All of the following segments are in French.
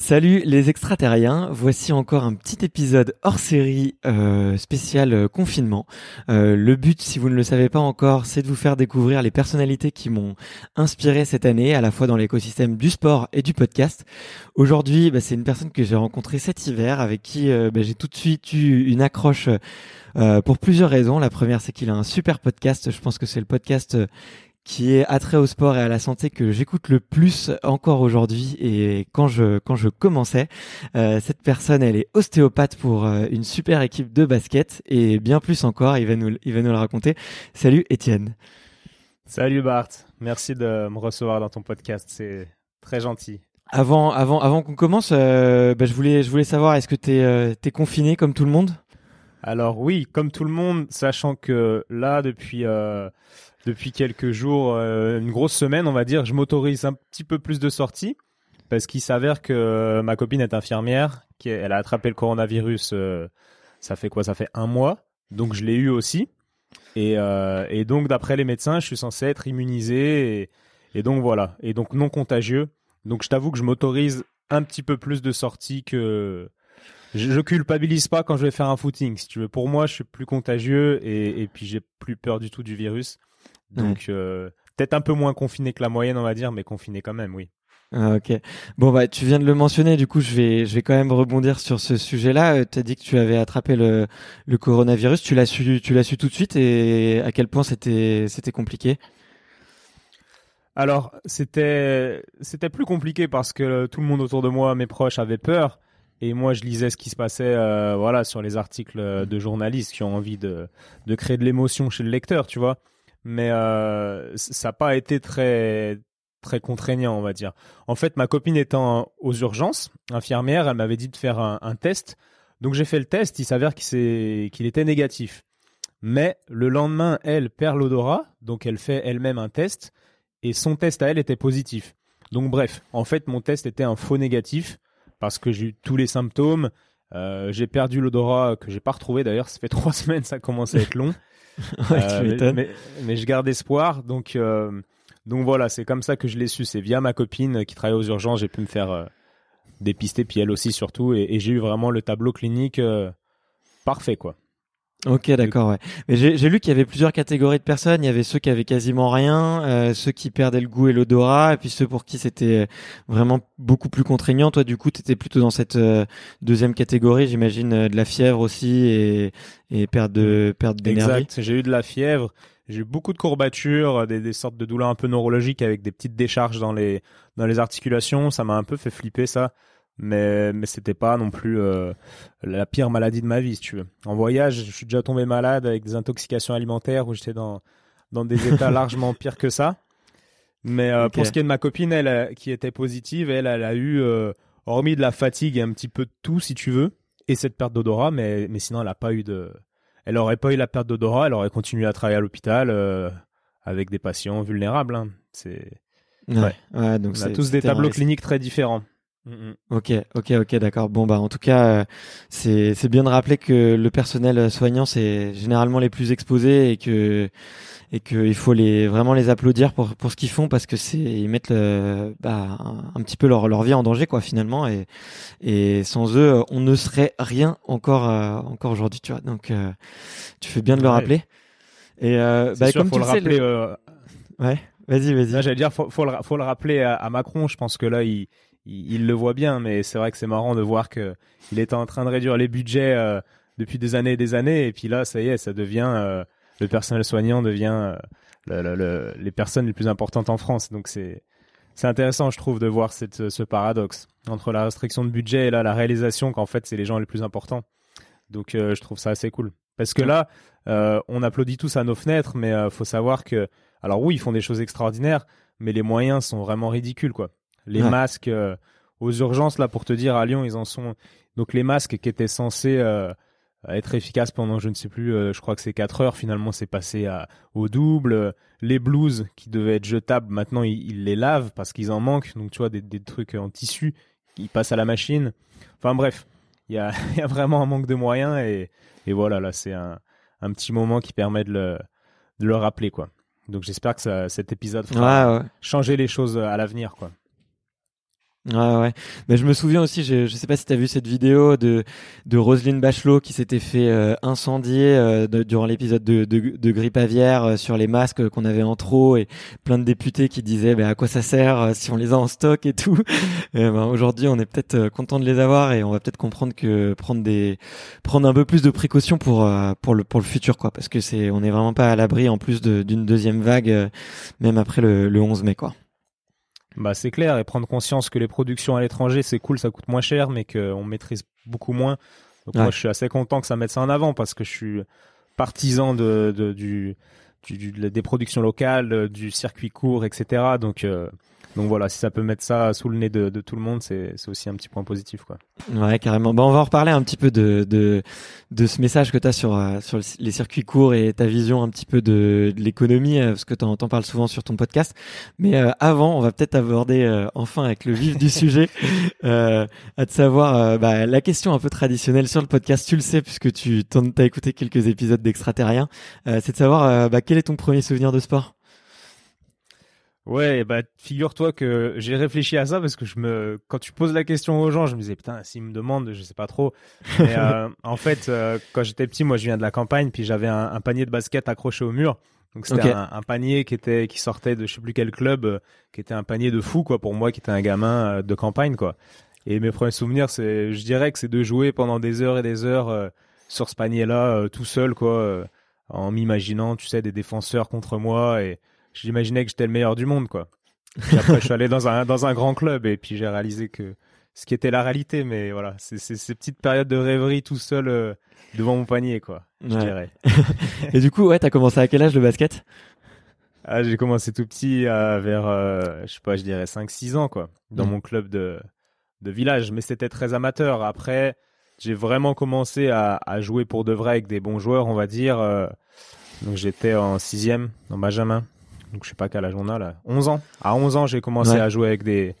Salut les extraterriens, voici encore un petit épisode hors série euh, spécial euh, confinement. Euh, le but, si vous ne le savez pas encore, c'est de vous faire découvrir les personnalités qui m'ont inspiré cette année, à la fois dans l'écosystème du sport et du podcast. Aujourd'hui, bah, c'est une personne que j'ai rencontrée cet hiver, avec qui bah, j'ai tout de suite eu une accroche pour plusieurs raisons. La première, c'est qu'il a un super podcast. Je pense que c'est le podcast qui est attrait au sport et à la santé que j'écoute le plus encore aujourd'hui et quand je quand je commençais. Euh, cette personne elle est ostéopathe pour euh, une super équipe de basket et bien plus encore il va nous il va nous le raconter. Salut Étienne. Salut Bart. Merci de me recevoir dans ton podcast. C'est très gentil. Avant avant avant qu'on commence euh, bah, je voulais je voulais savoir est-ce que tu es, es confiné comme tout le monde? Alors oui comme tout le monde sachant que là depuis depuis quelques jours, euh, une grosse semaine, on va dire, je m'autorise un petit peu plus de sorties parce qu'il s'avère que euh, ma copine est infirmière, elle a attrapé le coronavirus. Euh, ça fait quoi? Ça fait un mois, donc je l'ai eu aussi. Et, donc d'après les médecins, je suis censé être immunisé et, donc voilà, et donc non contagieux. Donc je t'avoue que je m'autorise un petit peu plus de sorties que je, je, culpabilise pas quand je vais faire un footing. Si tu veux, pour moi, je suis plus contagieux et, et puis j'ai plus peur du tout du virus. Donc euh, peut-être un peu moins confiné que la moyenne, on va dire, mais confiné quand même, oui. Ah, ok. Bon bah tu viens de le mentionner, du coup je vais je vais quand même rebondir sur ce sujet-là. Euh, tu as dit que tu avais attrapé le, le coronavirus. Tu l'as su tu l'as su tout de suite et à quel point c'était c'était compliqué? Alors c'était c'était plus compliqué parce que tout le monde autour de moi, mes proches, avaient peur et moi je lisais ce qui se passait euh, voilà sur les articles de journalistes qui ont envie de de créer de l'émotion chez le lecteur, tu vois mais euh, ça n'a pas été très très contraignant, on va dire. En fait, ma copine étant aux urgences, infirmière, elle m'avait dit de faire un, test. Donc j'ai fait le test, il s'avère qu'il était négatif. Mais le lendemain, elle perd l'odorat, donc elle fait elle-même un test, et son test à elle était positif. Donc bref, en fait, mon test était un faux négatif, parce que j'ai eu tous les symptômes, euh, j'ai perdu l'odorat que j'ai pas retrouvé d'ailleurs, ça fait trois semaines, ça commence à être long. Euh, mais, je garde espoir. Donc, euh, donc voilà, c'est comme ça que je l'ai su. C'est via ma copine qui travaille aux urgences, j'ai pu me faire euh, dépister, puis elle aussi surtout. Et, j'ai eu vraiment le tableau clinique parfait, quoi. Ok, d'accord. Ouais. Mais j'ai lu qu'il y avait plusieurs catégories de personnes. Il y avait ceux qui avaient quasiment rien, euh, ceux qui perdaient le goût et l'odorat, et puis ceux pour qui c'était vraiment beaucoup plus contraignant. Toi, du coup, tu étais plutôt dans cette euh, deuxième catégorie, j'imagine, euh, de la fièvre aussi et, et perte de perte d'énergie. Exact. J'ai eu de la fièvre. J'ai eu beaucoup de courbatures, des, des sortes de douleurs un peu neurologiques avec des petites décharges dans les dans les articulations. Ça m'a un peu fait flipper ça mais mais c'était pas non plus euh, la pire maladie de ma vie si tu veux. En voyage, je suis déjà tombé malade avec des intoxications alimentaires où j'étais dans dans des états largement pires que ça. Mais euh, pour ce qui est de ma copine, elle euh, qui était positive, elle elle a eu hormis de la fatigue et un petit peu de tout si tu veux et cette perte d'odorat mais mais sinon elle a pas eu de elle aurait pas eu la perte d'odorat, elle aurait continué à travailler à l'hôpital avec des patients vulnérables hein. C'est ouais. ouais. donc on a tous des tableaux cliniques très différents. Mm, mm. Ok, ok, ok, d'accord. Bon bah en tout cas, euh, c'est c'est bien de rappeler que le personnel soignant c'est généralement les plus exposés et que et que il faut les vraiment les applaudir pour pour ce qu'ils font parce que c'est ils mettent le, bah, un, petit peu leur leur vie en danger quoi finalement. Et et sans eux on ne serait rien encore euh, encore aujourd'hui tu vois. Donc euh, tu fais bien de le rappeler. Et bah, comme tu le sais le... ouais vas-y vas-y. J'allais dire faut faut le, faut le rappeler à, à Macron. Je pense que là il il, le voit bien, mais c'est vrai que c'est marrant de voir que il était en train de réduire les budgets euh, depuis des années et des années, et puis là, ça y est, ça devient euh, le personnel soignant devient euh, les personnes les plus importantes en France. Donc c'est c'est intéressant, je trouve, de voir cette, ce paradoxe entre la restriction de budget et là la réalisation qu'en fait c'est les gens les plus importants. Donc je trouve ça assez cool. Parce que là, on applaudit tous à nos fenêtres, mais faut savoir que, alors oui, ils font des choses extraordinaires, mais les moyens sont vraiment ridicules, quoi les masques euh, aux urgences là pour te dire à Lyon ils en sont donc les masques qui étaient censés euh, être efficace pendant je ne sais plus, je crois que c'est 4 heures. Finalement, c'est passé à, au double. Les blues qui devaient être jetables, maintenant ils, les lavent parce qu'ils en manquent. Donc tu vois des, des trucs en tissu, ils passent à la machine. Enfin bref, il y a, y a, vraiment un manque de moyens et, et voilà là c'est un, un petit moment qui permet de le, de le rappeler quoi. Donc j'espère que ça, cet épisode fera changer les choses à l'avenir quoi. Ouais, ouais. Mais je me souviens aussi, je, je sais pas si tu as vu cette vidéo de, de Roselyne Bachelot qui s'était fait euh, incendier euh, durant l'épisode de, de, de, grippe aviaire euh, sur les masques qu'on avait en trop et plein de députés qui disaient bah, à quoi ça sert si on les a en stock et tout. ben, Aujourd'hui, on est peut-être content de les avoir et on va peut-être comprendre que prendre des prendre un peu plus de précautions pour pour le pour le futur quoi, parce que c'est on est vraiment pas à l'abri en plus d'une deuxième vague, même après le, le 11 mai quoi. Bah c'est clair et prendre conscience que les productions à l'étranger c'est cool, ça coûte moins cher, mais qu'on maîtrise beaucoup moins. Donc moi je suis assez content que ça mette ça en avant parce que je suis partisan de, de du, du, des productions locales, du circuit court, etc. Donc euh, donc voilà, si ça peut mettre ça sous le nez de, tout le monde, c'est aussi un petit point positif, quoi. Ouais, carrément. On va en reparler un petit peu de, de, de ce message que tu as sur, euh, sur les circuits courts et ta vision un petit peu de, l'économie, euh, parce que tu en, parles souvent sur ton podcast. Mais euh, avant, on va peut-être aborder enfin avec le vif du sujet, à te savoir bah, la question un peu traditionnelle sur le podcast. Tu le sais, puisque tu as écouté quelques épisodes d'Extraterrien. c'est de savoir bah, quel est ton premier souvenir de sport? Ouais, bah figure-toi que j'ai réfléchi à ça parce que je me, quand tu poses la question aux gens, je me disais putain, s'ils me demandent, je sais pas trop. Mais euh, en fait, euh, quand j'étais petit, moi je viens de la campagne, puis j'avais un, panier de basket accroché au mur. Donc c'était un, panier qui était, qui sortait de je sais plus quel club, euh, qui était un panier de fou quoi pour moi, qui était un gamin de campagne quoi. Et mes premiers souvenirs, c'est, je dirais que c'est de jouer pendant des heures et des heures sur ce panier-là, tout seul quoi, en m'imaginant, tu sais, des défenseurs contre moi et j'imaginais que j'étais le meilleur du monde, quoi. Puis après, je suis allé dans un, dans un grand club et puis j'ai réalisé que ce qui était la réalité, mais voilà, c'est ces petites périodes de rêverie tout seul euh, devant mon panier, quoi, je dirais. et du coup, ouais, t'as commencé à quel âge le basket? Ah, J'ai commencé tout petit, euh, vers, euh, je sais pas, je dirais 5-6 ans, quoi, dans mm. mon club de, de village, mais c'était très amateur. Après, j'ai vraiment commencé à, à, jouer pour de vrai avec des bons joueurs, on va dire. donc j'étais en sixième, en Benjamin donc je sais pas quel âge on a là, 11 ans. À 11 ans, j'ai commencé à jouer avec des,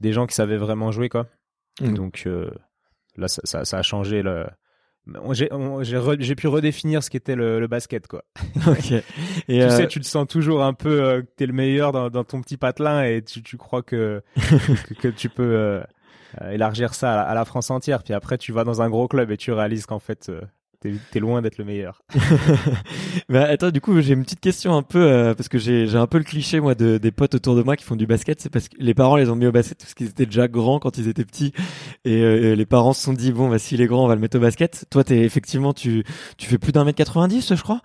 des gens qui savaient vraiment jouer, quoi. Mm. Donc euh, là, ça, ça, ça, a changé le. J'ai pu redéfinir ce qu'était le, le, basket, quoi. Et tu sais, euh, tu te sens toujours un peu euh, que t'es le meilleur dans, dans, ton petit patelin et tu, tu crois que, que, tu peux euh, élargir ça à la, France entière. Puis après, tu vas dans un gros club et tu réalises qu'en fait, T'es loin d'être le meilleur. bah, attends, du coup, j'ai une petite question un peu, euh, parce que j'ai un peu le cliché, moi, de, des potes autour de moi qui font du basket. C'est parce que les parents les ont mis au basket parce qu'ils étaient déjà grands quand ils étaient petits. Et euh, les parents se sont dit, bon, bah, s'il est grand, on va le mettre au basket. Toi, t'es effectivement, tu, tu fais plus d'un mètre 90, je crois?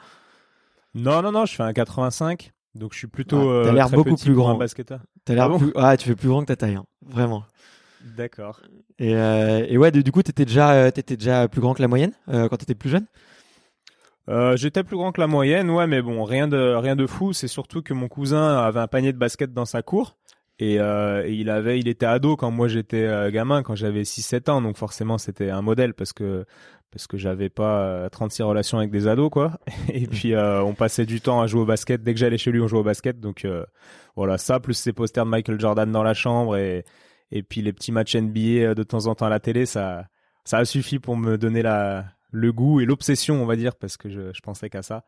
Non, non, non, je fais un 85. Donc, je suis plutôt. Ah, t'as l'air euh, beaucoup plus grand. basketteur. T'as l'air ah plus, ah, tu fais plus grand que ta taille, hein. Vraiment. D'accord. Et, euh, et ouais, du coup, t'étais déjà, euh, étais déjà plus grand que la moyenne euh, quand t'étais plus jeune? Euh, J'étais plus grand que la moyenne, ouais, mais bon, rien de rien de fou. C'est surtout que mon cousin avait un panier de basket dans sa cour. Et, euh, et il avait, il était ado quand moi j'étais euh, gamin, quand j'avais 6-7 ans, donc forcément c'était un modèle parce que parce que j'avais pas 36 relations avec des ados quoi. Et puis on passait du temps à jouer au basket. Dès que j'allais chez lui, on jouait au basket. Donc voilà, ça plus ces posters de Michael Jordan dans la chambre et et puis les petits matchs NBA euh, de temps en temps à la télé, ça, ça a suffi pour me donner la, le goût et l'obsession, on va dire, parce que je, je pensais qu'à ça.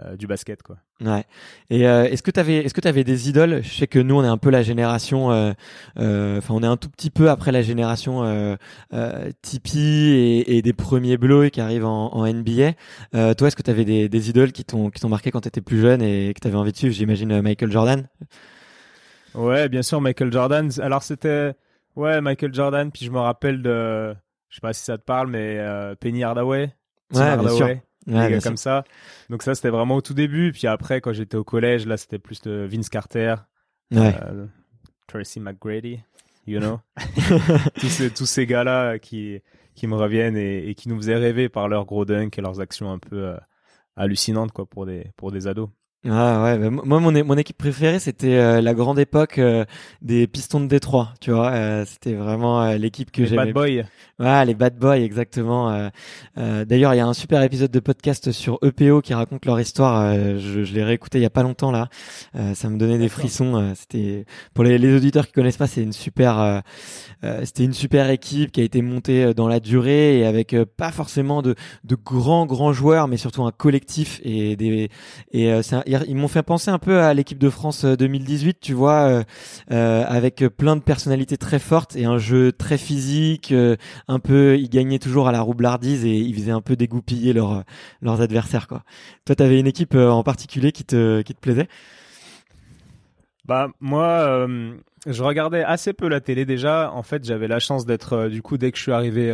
Euh, du basket quoi. Ouais. Et euh, est-ce que tu avais est-ce que tu des idoles? Je sais que nous on est un peu la génération enfin on est un tout petit peu après la génération Tipeee et, des premiers Blow qui arrivent en, NBA. toi est-ce que tu avais des, des idoles qui t'ont qui t'ont marqué quand tu étais plus jeune et que tu avais envie de suivre? J'imagine Michael Jordan. Ouais, bien sûr, Michael Jordan. Alors c'était, ouais, Michael Jordan. Puis je me rappelle de, je sais pas si ça te parle, mais euh, Penny Hardaway. ouais, Hardaway, bien sûr. comme ça. Donc ça, c'était vraiment au tout début. Puis après, quand j'étais au collège, là, c'était plus de Vince Carter, ouais. euh, Tracy McGrady, you know, tous ces tous ces gars-là qui qui me reviennent et, et, qui nous faisaient rêver par leurs gros dunks et leurs actions un peu euh, hallucinantes quoi pour des pour des ados. Ah ouais, bah, moi mon, mon équipe préférée c'était euh, la grande époque euh, des Pistons de Détroit, tu vois, euh, c'était vraiment l'équipe que j'aimais. Les Bad Boys. Ouais, les Bad Boys exactement. D'ailleurs, il y a un super épisode de podcast sur EPO qui raconte leur histoire. je, je l'ai réécouté il y a pas longtemps là. ça me donnait des frissons. c'était pour les, les, auditeurs qui connaissent pas, c'est une super, c'était une super équipe qui a été montée dans la durée et avec pas forcément de, de grands grands joueurs, mais surtout un collectif et des et ils m'ont fait penser un peu à l'équipe de France 2018, euh, tu vois, euh, euh, avec plein de personnalités très fortes et un jeu très physique, euh, un peu, ils gagnaient toujours à la roublardise et ils faisaient un peu dégoupiller leurs leurs adversaires, quoi. Toi, t'avais une équipe en particulier qui te qui te plaisait? Bah moi, je regardais assez peu la télé déjà. En fait, j'avais la chance d'être, du coup, dès que je suis arrivé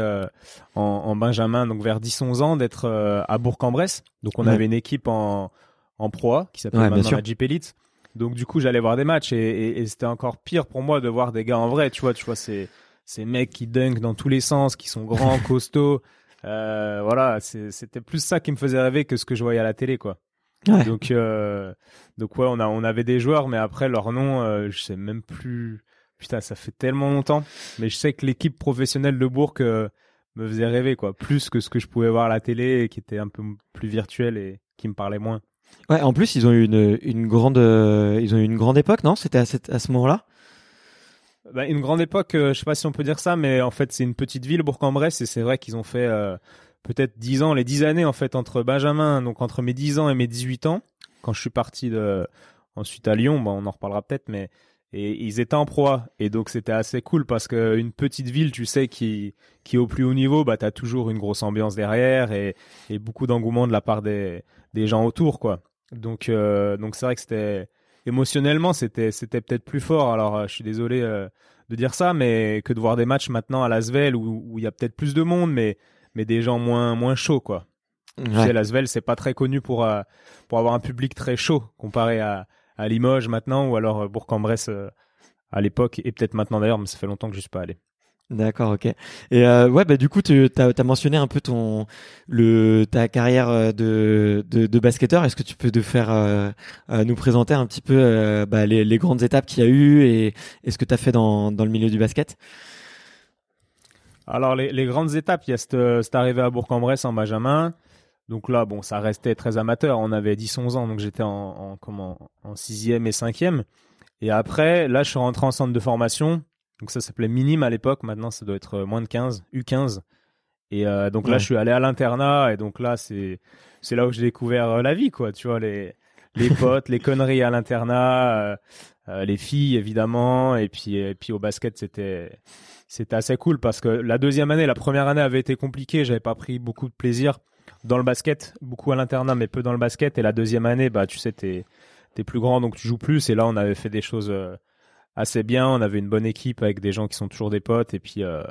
en, en, Benjamin, donc vers 10-11 ans, d'être à Bourg-en-Bresse. Donc on avait une équipe en en proie qui s'appelle ouais, maintenant Jeep Elite. Donc du coup, j'allais voir des matchs et, et, c'était encore pire pour moi de voir des gars en vrai. Tu vois, tu vois ces ces mecs qui dunk dans tous les sens, qui sont grands, costauds. Euh, voilà, c'était plus ça qui me faisait rêver que ce que je voyais à la télé, quoi. Ouais. Donc euh, donc ouais, on a on avait des joueurs, mais après leur nom, euh, je sais même plus. Putain, ça fait tellement longtemps. Mais je sais que l'équipe professionnelle de Bourg euh, me faisait rêver, quoi, plus que ce que je pouvais voir à la télé, qui était un peu plus virtuel et qui me parlait moins. Ouais, en plus ils ont eu une, une grande euh, ils ont eu une grande époque, non? C'était à, à ce moment-là? Bah, une grande époque, euh, je sais pas si on peut dire ça, mais en fait c'est une petite ville Bourg-en-Bresse et c'est vrai qu'ils ont fait euh, peut-être 10 ans, les 10 années en fait entre Benjamin, donc entre mes 10 ans et mes 18 ans, quand je suis parti de ensuite à Lyon, bon, on en reparlera peut-être, mais et ils étaient en proie et donc c'était assez cool parce que une petite ville, tu sais, qui qui est au plus haut niveau, bah t'as toujours une grosse ambiance derrière et, et beaucoup d'engouement de la part des des gens autour, quoi. Donc, euh, donc c'est vrai que c'était émotionnellement, c'était c'était peut-être plus fort. Alors, euh, je suis désolé euh, de dire ça, mais que de voir des matchs maintenant à Lasvel où où il y a peut-être plus de monde, mais mais des gens moins moins chauds, quoi. Ouais. Tu sais, Lasvel, c'est pas très connu pour pour avoir un public très chaud comparé à à Limoges maintenant ou alors Bourg-en-Bresse à l'époque et peut-être maintenant d'ailleurs, mais ça fait longtemps que je suis pas allé. D'accord, ok. Et euh, ouais, bah du coup, tu as, mentionné un peu ton le ta carrière euh, de de, de basketteur. Est-ce que tu peux te faire euh, euh nous présenter un petit peu euh, bah, les, les, grandes étapes qu'il y a eu et, et ce que tu as fait dans dans le milieu du basket? Alors les, les grandes étapes, il y a cette, cette arrivée à Bourg-en-Bresse en Benjamin. Donc là, bon, ça restait très amateur. On avait 10-11 ans, donc j'étais en, en comment en sixième et cinquième. Et après, là, je suis rentré en centre de formation donc ça s'appelait minime à l'époque. Maintenant, ça doit être euh, moins de 15, U15. Et euh, donc là, je suis allé à l'internat et donc là, c'est c'est là où j'ai découvert euh, la vie, quoi. Tu vois les les potes, les conneries à l'internat, euh, les filles évidemment, et puis et puis au basket, c'était c'était assez cool parce que la deuxième année, la première année avait été compliquée. J'avais pas pris beaucoup de plaisir dans le basket, beaucoup à l'internat, mais peu dans le basket. Et la deuxième année, bah tu sais, t'es t'es plus grand donc tu joues plus. Et là, on avait fait des choses assez bien. On avait une bonne équipe avec des gens qui sont toujours des potes. Et puis, euh,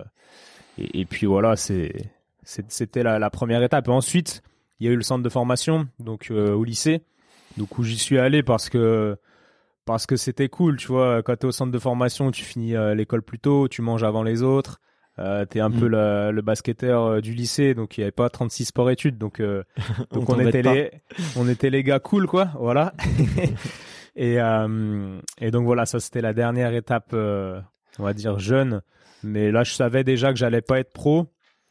et, voilà, c'était la, première étape. Ensuite, il y a eu le centre de formation, donc euh, au lycée, donc où j'y suis allé parce que parce que c'était cool, tu vois. Quand au centre de formation, tu finis euh, l'école plus tôt, tu manges avant les autres. Euh, t'es un mm. peu le, le basketteur euh, du lycée, donc il y avait pas 36 sports études, donc euh, donc on, on était les on était les gars cool quoi, voilà. Et, euh, et donc voilà, ça c'était la dernière étape, on va dire jeune. Mais là, je savais déjà que j'allais pas être pro.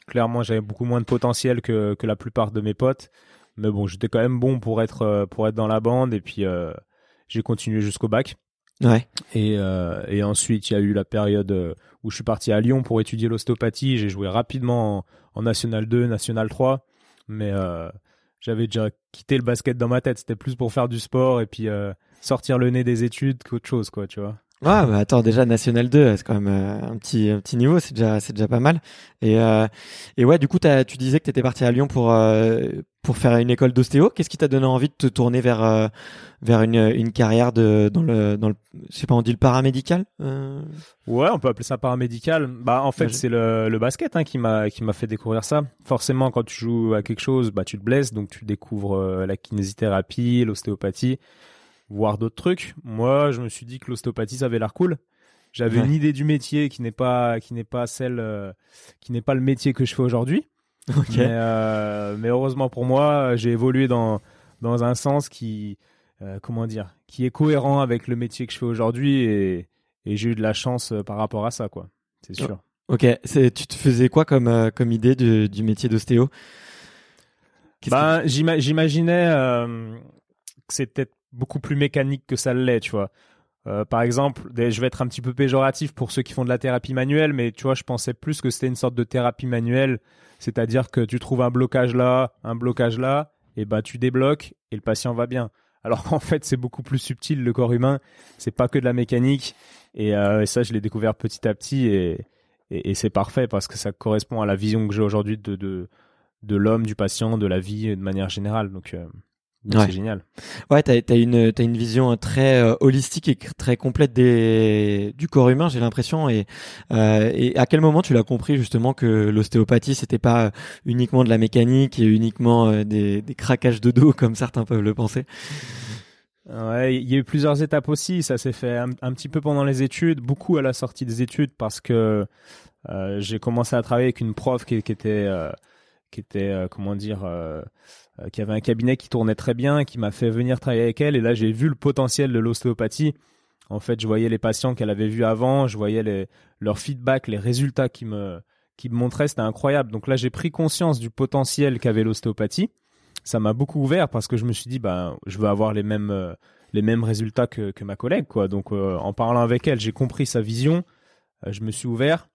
Clairement, j'avais beaucoup moins de potentiel que, que la plupart de mes potes. Mais bon, j'étais quand même bon pour être, pour être dans la bande. Et puis, j'ai continué jusqu'au bac. Ouais. Et, euh, et ensuite, il y a eu la période où je suis parti à Lyon pour étudier l'ostéopathie. J'ai joué rapidement en, en, National 2, National 3. Mais euh, j'avais déjà quitté le basket dans ma tête. C'était plus pour faire du sport et puis euh, sortir le nez des études qu'autre chose, quoi, tu vois. Ouais, bah attends, déjà National 2, c'est quand même euh, un petit un petit niveau, c'est déjà c'est déjà pas mal. Et euh, et ouais, du coup, as, tu disais que tu étais parti à Lyon pour euh, pour faire une école d'ostéo. Qu'est-ce qui t'a donné envie de te tourner vers euh, vers une une carrière de dans le dans le je sais pas, on dit le paramédical euh? Ouais, on peut appeler ça paramédical. Bah en fait, ouais, c'est le le basket hein, qui m'a qui m'a fait découvrir ça. Forcément, quand tu joues à quelque chose, bah tu te blesses, donc tu découvres la kinésithérapie, l'ostéopathie voir d'autres trucs. Moi, je me suis dit que l'ostéopathie, ça avait l'air cool. J'avais ouais. une idée du métier qui n'est pas qui n'est pas celle euh, qui n'est pas le métier que je fais aujourd'hui. Okay. Mais, euh, mais, heureusement pour moi, j'ai évolué dans dans un sens qui comment dire, qui est cohérent avec le métier que je fais aujourd'hui et, et j'ai eu de la chance par rapport à ça, quoi. C'est sûr. Ok, tu te faisais quoi comme, comme idée du, du métier d'ostéo? Bah, J'imaginais que c'était beaucoup plus mécanique que ça l'est, tu vois. Euh, par exemple, je vais être un petit peu péjoratif pour ceux qui font de la thérapie manuelle, mais tu vois, je pensais plus que c'était une sorte de thérapie manuelle, c'est-à-dire que tu trouves un blocage là, un blocage là, et ben tu débloques et le patient va bien. Alors qu'en fait, c'est beaucoup plus subtil le corps humain. C'est pas que de la mécanique, et, euh, ça, je l'ai découvert petit à petit, et, c'est parfait parce que ça correspond à la vision que j'ai aujourd'hui de, de de l'homme, du patient, de la vie de manière générale. Donc euh, c'est génial. Ouais, t'as as une as une vision très euh, holistique et très complète des du corps humain, j'ai l'impression. Et euh, et à quel moment tu l'as compris justement que l'ostéopathie c'était pas uniquement de la mécanique et uniquement euh, des des craquages de dos comme certains peuvent le penser? Ouais, il y a eu plusieurs étapes aussi. Ça s'est fait un, petit peu pendant les études, beaucoup à la sortie des études parce que euh, j'ai commencé à travailler avec une prof qui, qui était qui était comment dire euh, qui avait un cabinet qui tournait très bien, qui m'a fait venir travailler avec elle. Et là, j'ai vu le potentiel de l'ostéopathie. En fait, je voyais les patients qu'elle avait vus avant, je voyais les, leur feedback, les résultats qui me, qui me montraient, c'était incroyable. Donc là, j'ai pris conscience du potentiel qu'avait l'ostéopathie. Ça m'a beaucoup ouvert parce que je me suis dit, ben, je veux avoir les mêmes, euh, les mêmes résultats que, que ma collègue, quoi. Donc, euh, en parlant avec elle, j'ai compris sa vision, je me suis ouvert.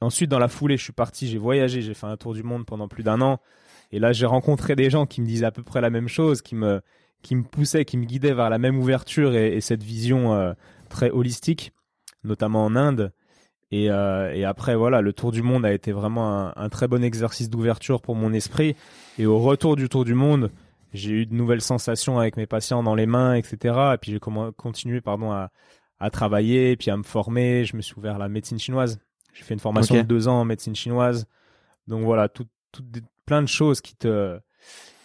Ensuite, dans la foulée, je suis parti, j'ai voyagé, j'ai fait un tour du monde pendant plus d'un an. Et là, j'ai rencontré des gens qui me disaient à peu près la même chose, qui me, qui me poussaient, qui me guidaient vers la même ouverture et, cette vision euh, très holistique, notamment en Inde. Et, euh, et, après, voilà, le tour du monde a été vraiment un, très bon exercice d'ouverture pour mon esprit. Et au retour du tour du monde, j'ai eu de nouvelles sensations avec mes patients dans les mains, etc. Et puis j'ai continué, pardon, à, à travailler, puis à me former. Je me suis ouvert à la médecine chinoise. J'ai fait une formation de deux ans en médecine chinoise. Donc voilà, tout, tout, plein de choses qui te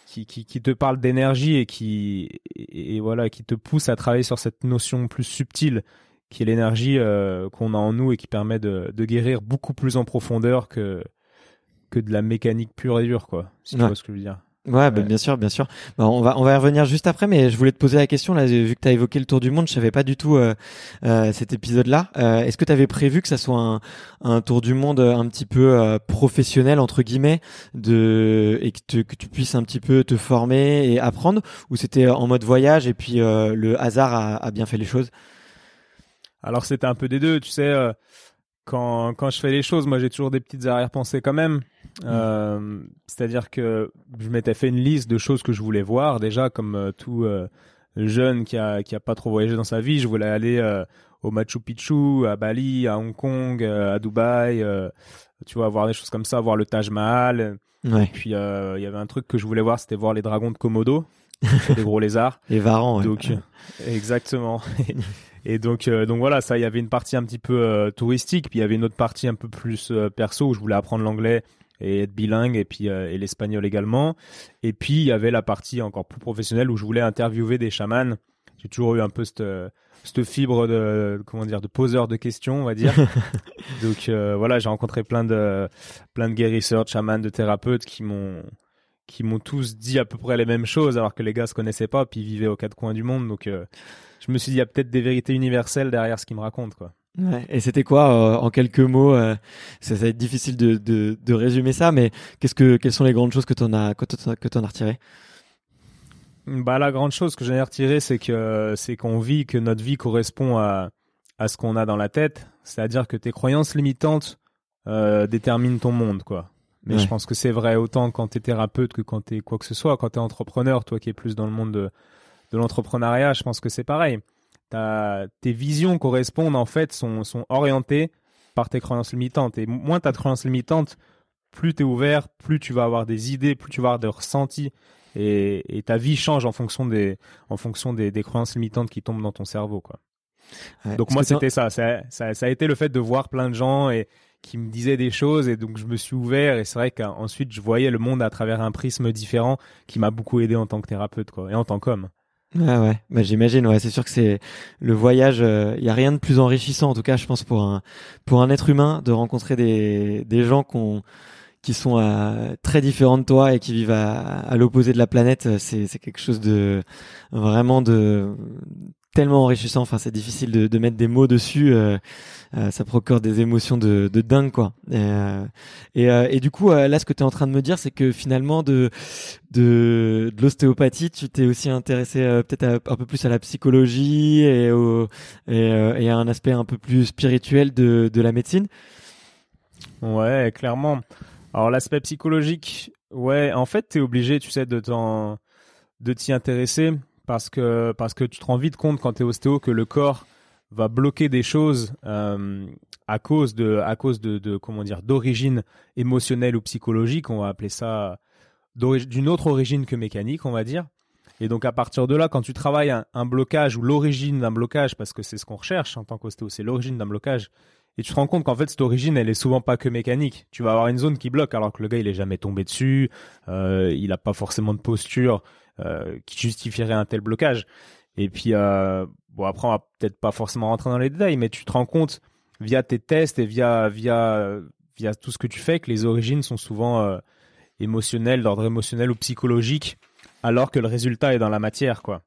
qui, qui, qui te parlent d'énergie et qui et, voilà qui te poussent à travailler sur cette notion plus subtile qui est l'énergie euh, qu'on a en nous et qui permet de, de guérir beaucoup plus en profondeur que que de la mécanique pure et dure quoi si tu vois ce que je veux dire Ouais, bah, bien sûr, bien sûr. Bah, on va on va y revenir juste après, mais je voulais te poser la question là, vu que tu as évoqué le tour du monde, je savais pas du tout euh, euh, cet épisode-là. Euh, Est-ce que tu avais prévu que ça soit un, un tour du monde un petit peu euh, professionnel entre guillemets, de et que, que tu puisses un petit peu te former et apprendre, ou c'était en mode voyage et puis euh, le hasard a, a, bien fait les choses? Alors c'était un peu des deux, tu sais. Quand quand je fais les choses, moi j'ai toujours des petites arrière-pensées quand même. Mm. Euh, c'est-à-dire que je m'étais fait une liste de choses que je voulais voir déjà, comme euh, tout euh, jeune qui a qui a pas trop voyagé dans sa vie. Je voulais aller au Machu Picchu, à Bali, à Hong Kong, à Dubaï. tu vois, voir des choses comme ça, voir le Taj Mahal. Ouais. Et puis il y avait un truc que je voulais voir, c'était voir les dragons de Komodo, des gros lézards. Les varans. Donc exactement. Et donc, donc voilà, ça, il y avait une partie un petit peu touristique, puis il y avait une autre partie un peu plus perso où je voulais apprendre l'anglais et être bilingue et puis euh, et l'espagnol également. Et puis il y avait la partie encore plus professionnelle où je voulais interviewer des chamans. J'ai toujours eu un peu cette cette fibre de comment dire de poseur de questions, on va dire. Donc euh, voilà, j'ai rencontré plein de plein de guérisseurs, de chamans, de thérapeutes qui m'ont qui m'ont tous dit à peu près les mêmes choses alors que les gars se connaissaient pas puis ils vivaient aux quatre coins du monde. Donc euh, je me suis dit il y a peut-être des vérités universelles derrière ce qu'ils me racontent quoi. Ouais. Et c'était quoi, euh, en quelques mots, euh, ça, va être difficile de, de, de résumer ça, mais qu'est-ce que, quelles sont les grandes choses que tu en as, que t'en as retirées? Bah la grande chose que j'en ai retiré, c'est que c'est qu'on vit, que notre vie correspond à à ce qu'on a dans la tête, c'est-à-dire que tes croyances limitantes euh, déterminent ton monde, quoi. Mais je pense que c'est vrai autant quand t'es thérapeute que quand t'es quoi que ce soit, quand t'es entrepreneur, toi qui es plus dans le monde de de l'entrepreneuriat, je pense que c'est pareil tes visions correspondent en fait sont, sont orientées par tes croyances limitantes. Et moins tu as de croyances limitantes, plus tu es ouvert, plus tu vas avoir des idées, plus tu vas avoir des ressentis. Et, ta vie change en fonction des, en fonction des, croyances limitantes qui tombent dans ton cerveau. Quoi. donc moi c'était ça. Ça, ça. a été le fait de voir plein de gens et qui me disaient des choses et donc je me suis ouvert et c'est vrai qu'ensuite je voyais le monde à travers un prisme différent qui m'a beaucoup aidé en tant que thérapeute quoi et en tant qu'homme. Ouais, ouais. Bah, j'imagine. Ouais, c'est sûr que c'est le voyage. Il euh, a rien de plus enrichissant, en tout cas, je pense pour un pour un être humain de rencontrer des des gens qu'on qui sont très différents de toi et qui vivent à, à l'opposé de la planète, c'est c'est quelque chose de vraiment de tellement enrichissant. Enfin, c'est difficile de, de, mettre des mots dessus. Euh, euh, ça procure des émotions de, dingue, quoi. Euh, et, euh, et, du coup, là, ce que tu es en train de me dire, c'est que finalement, de l'ostéopathie, tu t'es aussi intéressé peut-être un peu plus à la psychologie et, à un aspect un peu plus spirituel de, la médecine. Ouais, clairement. Alors l'aspect psychologique, ouais, en fait, tu es obligé, tu sais, de t'y intéresser parce que parce que tu te rends vite compte quand tu es ostéo que le corps va bloquer des choses euh, à cause de à cause de, comment dire d'origine émotionnelle ou psychologique on va appeler ça d'une autre origine que mécanique on va dire et donc à partir de là quand tu travailles un, un blocage ou l'origine d'un blocage parce que c'est ce qu'on recherche en tant qu'ostéo c'est l'origine d'un blocage et tu te rends compte qu'en fait cette origine elle est souvent pas que mécanique tu vas avoir une zone qui bloque alors que le gars il est jamais tombé dessus euh, il a pas forcément de posture euh, qui justifierait un tel blocage. Et puis, euh, bon, après, on va peut-être pas forcément rentrer dans les détails, mais tu te rends compte via tes tests et via via via tout ce que tu fais que les origines sont souvent euh, émotionnelles, d'ordre émotionnel ou psychologique, alors que le résultat est dans la matière, quoi.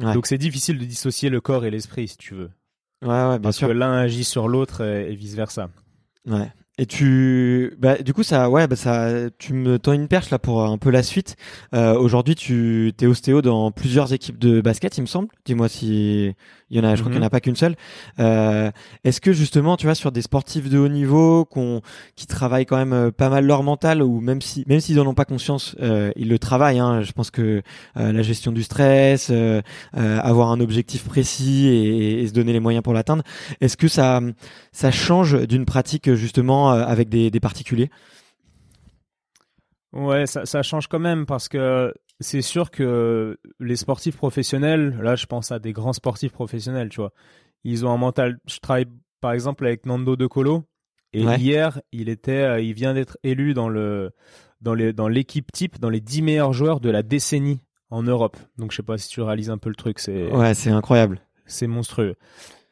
Donc c'est difficile de dissocier le corps et l'esprit, si tu veux. Ouais, ouais, bien Parce sûr. que l'un agit sur l'autre et, et vice versa. Ouais. Et tu, bah, du coup, ça, ouais, bah, ça, tu me tends une perche là pour un peu la suite. Euh, Aujourd'hui, tu es ostéo dans plusieurs équipes de basket, il me semble. Dis-moi si il y en a, je crois qu'il n'y en a mhm. pas qu'une seule. Euh, Est-ce que justement, tu vois, sur des sportifs de haut niveau, qu'on, qui travaillent quand même euh, pas mal leur mental, ou même si, même s'ils en ont pas conscience, euh, ils le travaillent. Hein, je pense que euh, la gestion du stress, euh, avoir un objectif précis et, et, se donner les moyens pour l'atteindre. Est-ce que ça, ça change d'une pratique justement avec des, des particuliers Ouais, ça, ça change quand même parce que c'est sûr que les sportifs professionnels, là je pense à des grands sportifs professionnels, tu vois, ils ont un mental. Je travaille par exemple avec Nando De Colo et hier il était, euh, il vient d'être élu dans le dans les dans l'équipe type, dans les 10 meilleurs joueurs de la décennie en Europe. Donc je sais pas si tu réalises un peu le truc, c'est ouais, c'est incroyable, c'est monstrueux.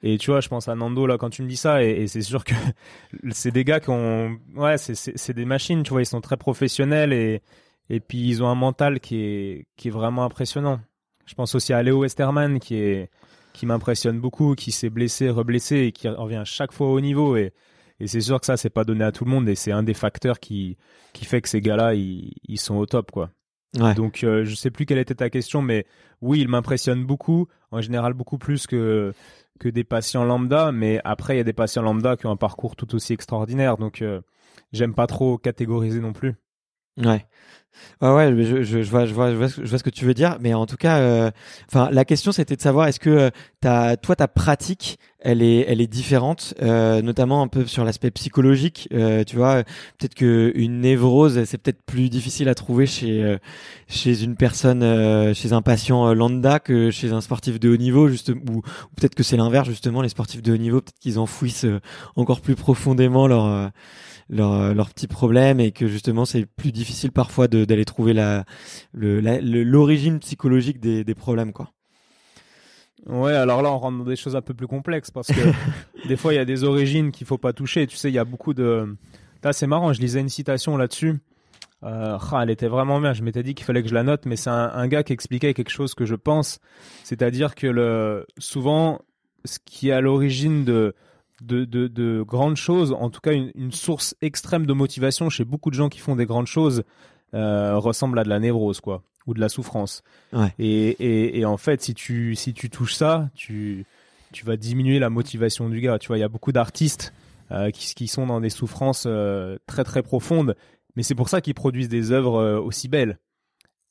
Et tu vois, je pense à Nando là quand tu me dis ça, et, et c'est sûr que c'est des gars qui ont, ouais, c'est des machines, tu vois, ils sont très professionnels et et puis ils ont un mental qui est qui est vraiment impressionnant. Je pense aussi à Léo Westerman qui est qui m'impressionne beaucoup, qui s'est blessé, reblessé et qui revient chaque fois au niveau et et c'est sûr que ça c'est pas donné à tout le monde et c'est un des facteurs qui qui fait que ces gars-là ils, ils sont au top quoi. Ouais. Donc euh, je sais plus quelle était ta question mais oui, il m'impressionne beaucoup, en général beaucoup plus que que des patients lambda, mais après il y a des patients lambda qui ont un parcours tout aussi extraordinaire donc euh, j'aime pas trop catégoriser non plus. Ouais. Ouais, ouais, je, je, je, vois, je, vois, je, vois, ce que tu veux dire, mais en tout cas, euh, enfin, la question c'était de savoir est-ce que euh, toi, ta pratique, elle est, elle est différente, euh, notamment un peu sur l'aspect psychologique. Euh, tu vois, peut-être que une névrose, c'est peut-être plus difficile à trouver chez, chez une personne, chez un patient lambda que chez un sportif de haut niveau, juste, ou, ou peut-être que c'est l'inverse justement, les sportifs de haut niveau, peut-être qu'ils enfouissent encore plus profondément leur leurs leur petits problèmes et que justement c'est plus difficile parfois d'aller trouver la l'origine psychologique des, des problèmes quoi. Ouais, alors là on rentre dans des choses un peu plus complexes parce que des fois il y a des origines qu'il faut pas toucher. Tu sais, il y a beaucoup de. Là c'est marrant, je lisais une citation là-dessus. Euh, ah, elle était vraiment bien. Je m'étais dit qu'il fallait que je la note, mais c'est un, un, gars qui expliquait quelque chose que je pense, c'est-à-dire que le souvent ce qui est à l'origine de de, de, de, grandes choses, en tout cas une, une, source extrême de motivation chez beaucoup de gens qui font des grandes choses, euh, ressemble à de la névrose, quoi, ou de la souffrance. Ouais. Et, et, et, en fait, si tu, si tu touches ça, tu, tu vas diminuer la motivation du gars. Tu vois, il y a beaucoup d'artistes euh, qui, qui sont dans des souffrances euh, très très profondes, mais c'est pour ça qu'ils produisent des œuvres aussi belles.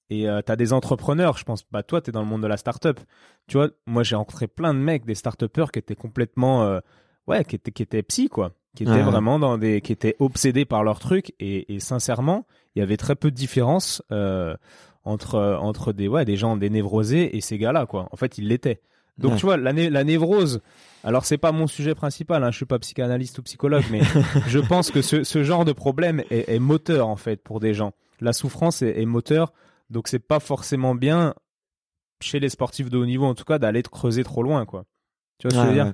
Et euh, tu as des entrepreneurs, je pense, bah toi, tu es dans le monde de la start-up. Tu vois, moi j'ai rencontré plein de mecs, des start-upers qui étaient complètement euh, ouais, qui était qui était psy quoi, qui était vraiment dans des, qui étaient obsédés par leur truc et, et sincèrement, il y avait très peu de différence euh, entre entre des ouais des gens des névrosés et ces gars-là quoi. En fait, ils l'étaient. Donc tu vois, la, la névrose. Alors c'est pas mon sujet principal, hein, je suis pas psychanalyste ou psychologue, mais je pense que ce, ce genre de problème est, est, moteur en fait pour des gens. La souffrance est, est moteur, donc c'est pas forcément bien chez les sportifs de haut niveau en tout cas d'aller creuser trop loin quoi. Tu vois ce que je veux dire?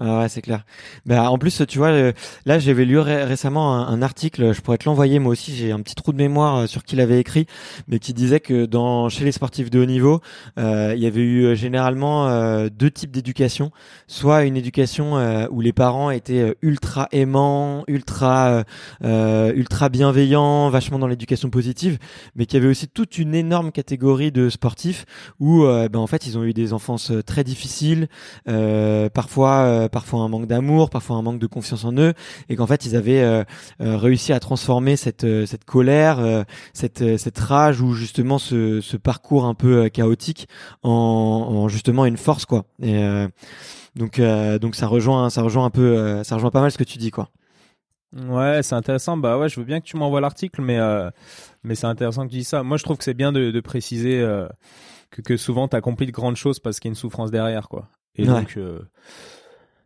Ah ouais, c'est clair. Bah, en plus, tu vois, euh, là, j'avais lu récemment un, article, je pourrais te l'envoyer, moi aussi, j'ai un petit trou de mémoire euh, sur qui l'avait écrit, mais qui disait que dans chez les sportifs de haut niveau, euh, il y avait eu généralement deux types d'éducation. Soit une éducation où les parents étaient ultra aimants, ultra ultra bienveillants, vachement dans l'éducation positive, mais qu'il y avait aussi toute une énorme catégorie de sportifs où, ben, en fait, ils ont eu des enfances très difficiles, parfois parfois un manque d'amour, parfois un manque de confiance en eux, et qu'en fait ils avaient euh, euh, réussi à transformer cette euh, cette colère, cette cette rage ou justement ce, ce parcours un peu chaotique en, en, justement une force quoi. Et donc donc ça rejoint ça rejoint un peu ça rejoint pas mal ce que tu dis quoi. Ouais, c'est intéressant. Bah ouais, je veux bien que tu m'envoies l'article, mais mais c'est intéressant que tu dis ça. Moi, je trouve que c'est bien de, de préciser que, que souvent tu accomplis de grandes choses parce qu'il y a une souffrance derrière, quoi. Et donc,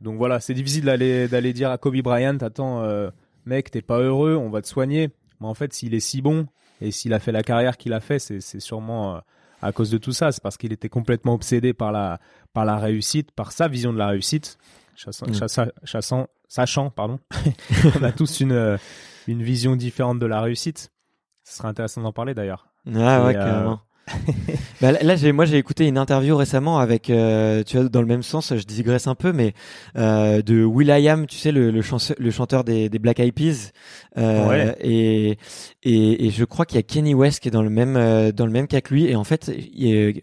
donc voilà, c'est difficile d'aller d'aller dire à Kobe Bryant, attends, euh, mec, t'es pas heureux, on va te soigner. Mais en fait, s'il est si bon et s'il a fait la carrière qu'il a fait, c'est c'est sûrement euh, à cause de tout ça. C'est parce qu'il était complètement obsédé par la par la réussite, par sa vision de la réussite. Chassant, mm. sachant, pardon, on a tous une euh, une vision différente de la réussite. Ce serait intéressant d'en parler d'ailleurs. Ah ouais, carrément. bah, là, j'ai, moi, j'ai écouté une interview récemment avec, euh, tu vois, dans le même sens, je digresse un peu, mais euh, de Will.i.am, tu sais, le, le, le chanteur des, des, Black Eyed Peas, euh, et, et, et, je crois qu'il y a Kenny West qui est dans le même euh, dans le même cas que lui. Et en fait,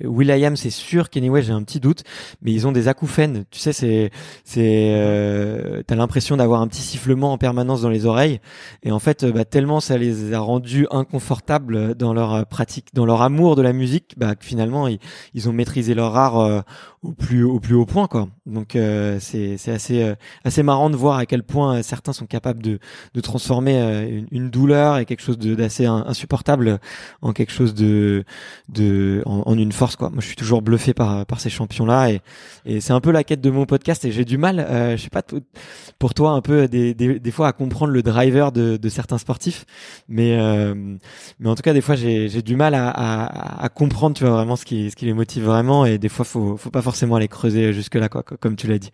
Will.i.am, c'est sûr, Kenny West, j'ai un petit doute, mais ils ont des acouphènes. Tu sais, c'est c'est euh, t'as l'impression d'avoir un petit sifflement en permanence dans les oreilles. Et en fait, bah, tellement ça les a rendus inconfortables dans leur pratique, dans leur amour de la musique, bah, finalement ils, ils ont maîtrisé leur art euh, au plus au plus haut point quoi. Donc euh, c'est assez euh, assez marrant de voir à quel point certains sont capables de de transformer une, douleur et quelque chose d'assez insupportable en quelque chose de de en, une force quoi. Moi je suis toujours bluffé par par ces champions là et et c'est un peu la quête de mon podcast et j'ai du mal je sais pas pour toi un peu des, des, fois à comprendre le driver de certains sportifs mais mais en tout cas des fois j'ai du mal à comprendre tu vois vraiment ce qui ce qui les motive vraiment et des fois faut faut pas forcément aller creuser jusque là quoi comme tu l'as dit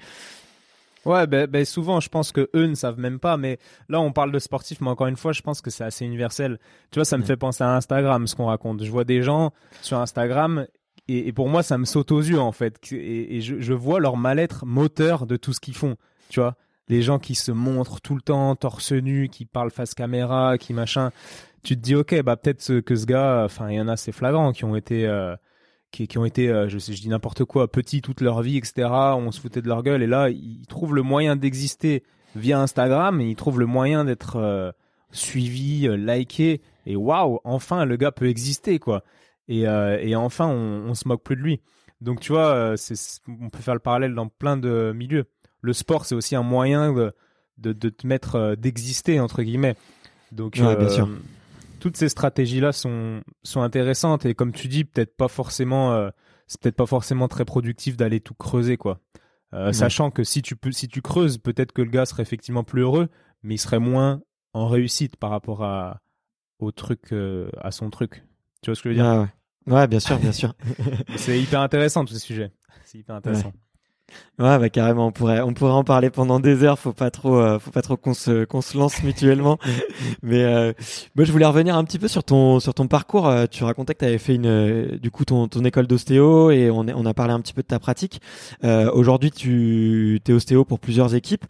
Ouais, ben, ben, souvent, je pense que eux ne savent même pas. Mais là, on parle de sportifs, mais encore une fois, je pense que c'est assez universel. Tu vois, ça me fait penser à Instagram, ce qu'on raconte. Je vois des gens sur Instagram, et, pour moi, ça me saute aux yeux en fait. Et, je, je, vois leur mal-être moteur de tout ce qu'ils font. Tu vois, les gens qui se montrent tout le temps torse nu, qui parlent face caméra, qui machin. Tu te dis, ok, bah peut-être que ce gars, enfin, il y en a, c'est flagrant, qui ont été euh, qui, ont été, euh, je, sais, je dis n'importe quoi, petits toute leur vie, etc. On se foutait de leur gueule et là, ils trouvent le moyen d'exister via Instagram et ils trouvent le moyen d'être euh, suivi, euh, liké et waouh, enfin le gars peut exister quoi. Et, et enfin on, on se moque plus de lui. Donc tu vois, on peut faire le parallèle dans plein de milieux. Le sport c'est aussi un moyen de, de, de te mettre, d'exister entre guillemets. Donc bien sûr toutes ces stratégies là sont sont intéressantes et comme tu dis peut-être pas forcément euh, c'est peut-être pas forcément très productif d'aller tout creuser quoi. Euh, sachant que si tu peux si tu creuses peut-être que le gars serait effectivement plus heureux mais il serait moins en réussite par rapport à au truc euh, à son truc. Tu vois ce que je veux dire? Ah ouais. ouais. bien sûr, bien sûr. c'est hyper intéressant tous ces sujets. C'est hyper intéressant. Ouais, bah carrément, on pourrait, on pourrait en parler pendant des heures. Faut pas trop, euh, faut pas trop qu'on se, qu'on se lance mutuellement. Mais euh, moi, je voulais revenir un petit peu sur ton, sur ton parcours. Euh, tu racontais que tu avais fait une, euh, du coup, ton, ton école d'ostéo et on, on a parlé un petit peu de ta pratique. Aujourd'hui, tu es ostéo pour plusieurs équipes.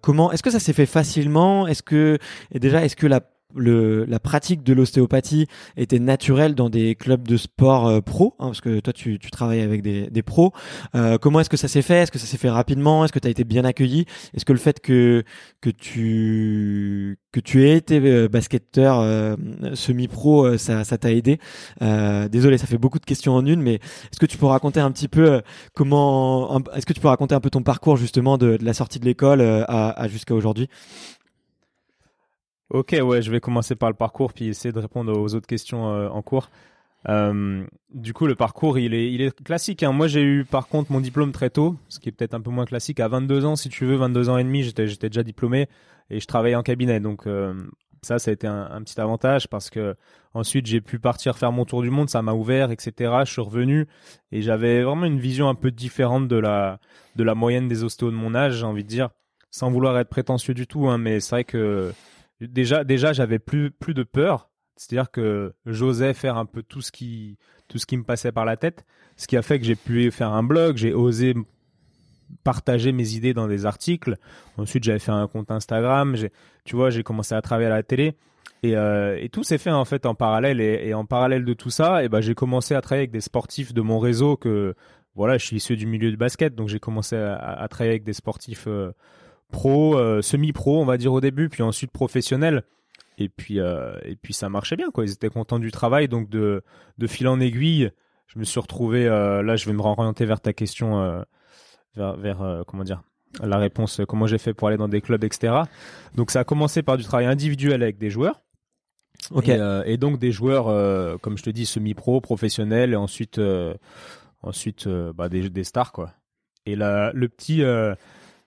comment, est-ce que ça s'est fait facilement? Est-ce que, et déjà, est-ce que la le, la pratique de l'ostéopathie était naturelle dans des clubs de sport euh, pro hein, Parce que toi, tu, tu travailles avec des, des pros. Euh, comment est-ce que ça s'est fait? Est-ce que ça s'est fait rapidement? Est-ce que tu as été bien accueilli? Est-ce que le fait que que tu que tu aies été euh, basketteur euh, semi-pro, ça ça t'a aidé? Désolé, ça fait beaucoup de questions en une, mais est-ce que tu peux raconter un petit peu comment Est-ce que tu peux raconter un peu ton parcours justement de, de la sortie de l'école à, à jusqu'à aujourd'hui? Ok, ouais, je vais commencer par le parcours puis essayer de répondre aux autres questions euh, en cours. Euh, du coup, le parcours, il est, il est classique. Hein. Moi, j'ai eu par contre mon diplôme très tôt, ce qui est peut-être un peu moins classique. À 22 ans, si tu veux, 22 ans et demi, j'étais, j'étais déjà diplômé et je travaillais en cabinet. Donc, euh, Ça, ça a été un, un petit avantage parce que ensuite j'ai pu partir faire mon tour du monde, ça m'a ouvert, etc. Je suis revenu et j'avais vraiment une vision un peu différente de la de la moyenne des ostéos de mon âge, j'ai envie de dire, sans vouloir être prétentieux du tout, hein, mais c'est vrai que déjà déjà j'avais plus plus de peur, c'est-à-dire que j'osais faire un peu tout ce qui tout ce qui me passait par la tête, ce qui a fait que j'ai pu faire un blog, j'ai osé partager mes idées dans des articles. Ensuite, j'avais fait un compte Instagram. Tu vois, j'ai commencé à travailler à la télé. Et, euh, tout s'est fait en fait en parallèle. Et, en parallèle de tout ça, et ben j'ai commencé à travailler avec des sportifs de mon réseau que voilà, je suis issu du milieu du basket, donc j'ai commencé à, à, travailler avec des sportifs euh, pro, euh, semi-pro, on va dire au début, puis ensuite professionnels. Et puis euh, et puis ça marchait bien quoi. Ils étaient contents du travail, donc de de fil en aiguille, je me suis retrouvé. Euh, là, je vais me orienter vers ta question vers, vers comment dire la réponse comment j'ai fait pour aller dans des clubs etc donc ça a commencé par du travail individuel avec des joueurs et, et donc des joueurs comme je te dis semi-pro professionnels et ensuite ensuite bah, des, des stars quoi et là le petit euh,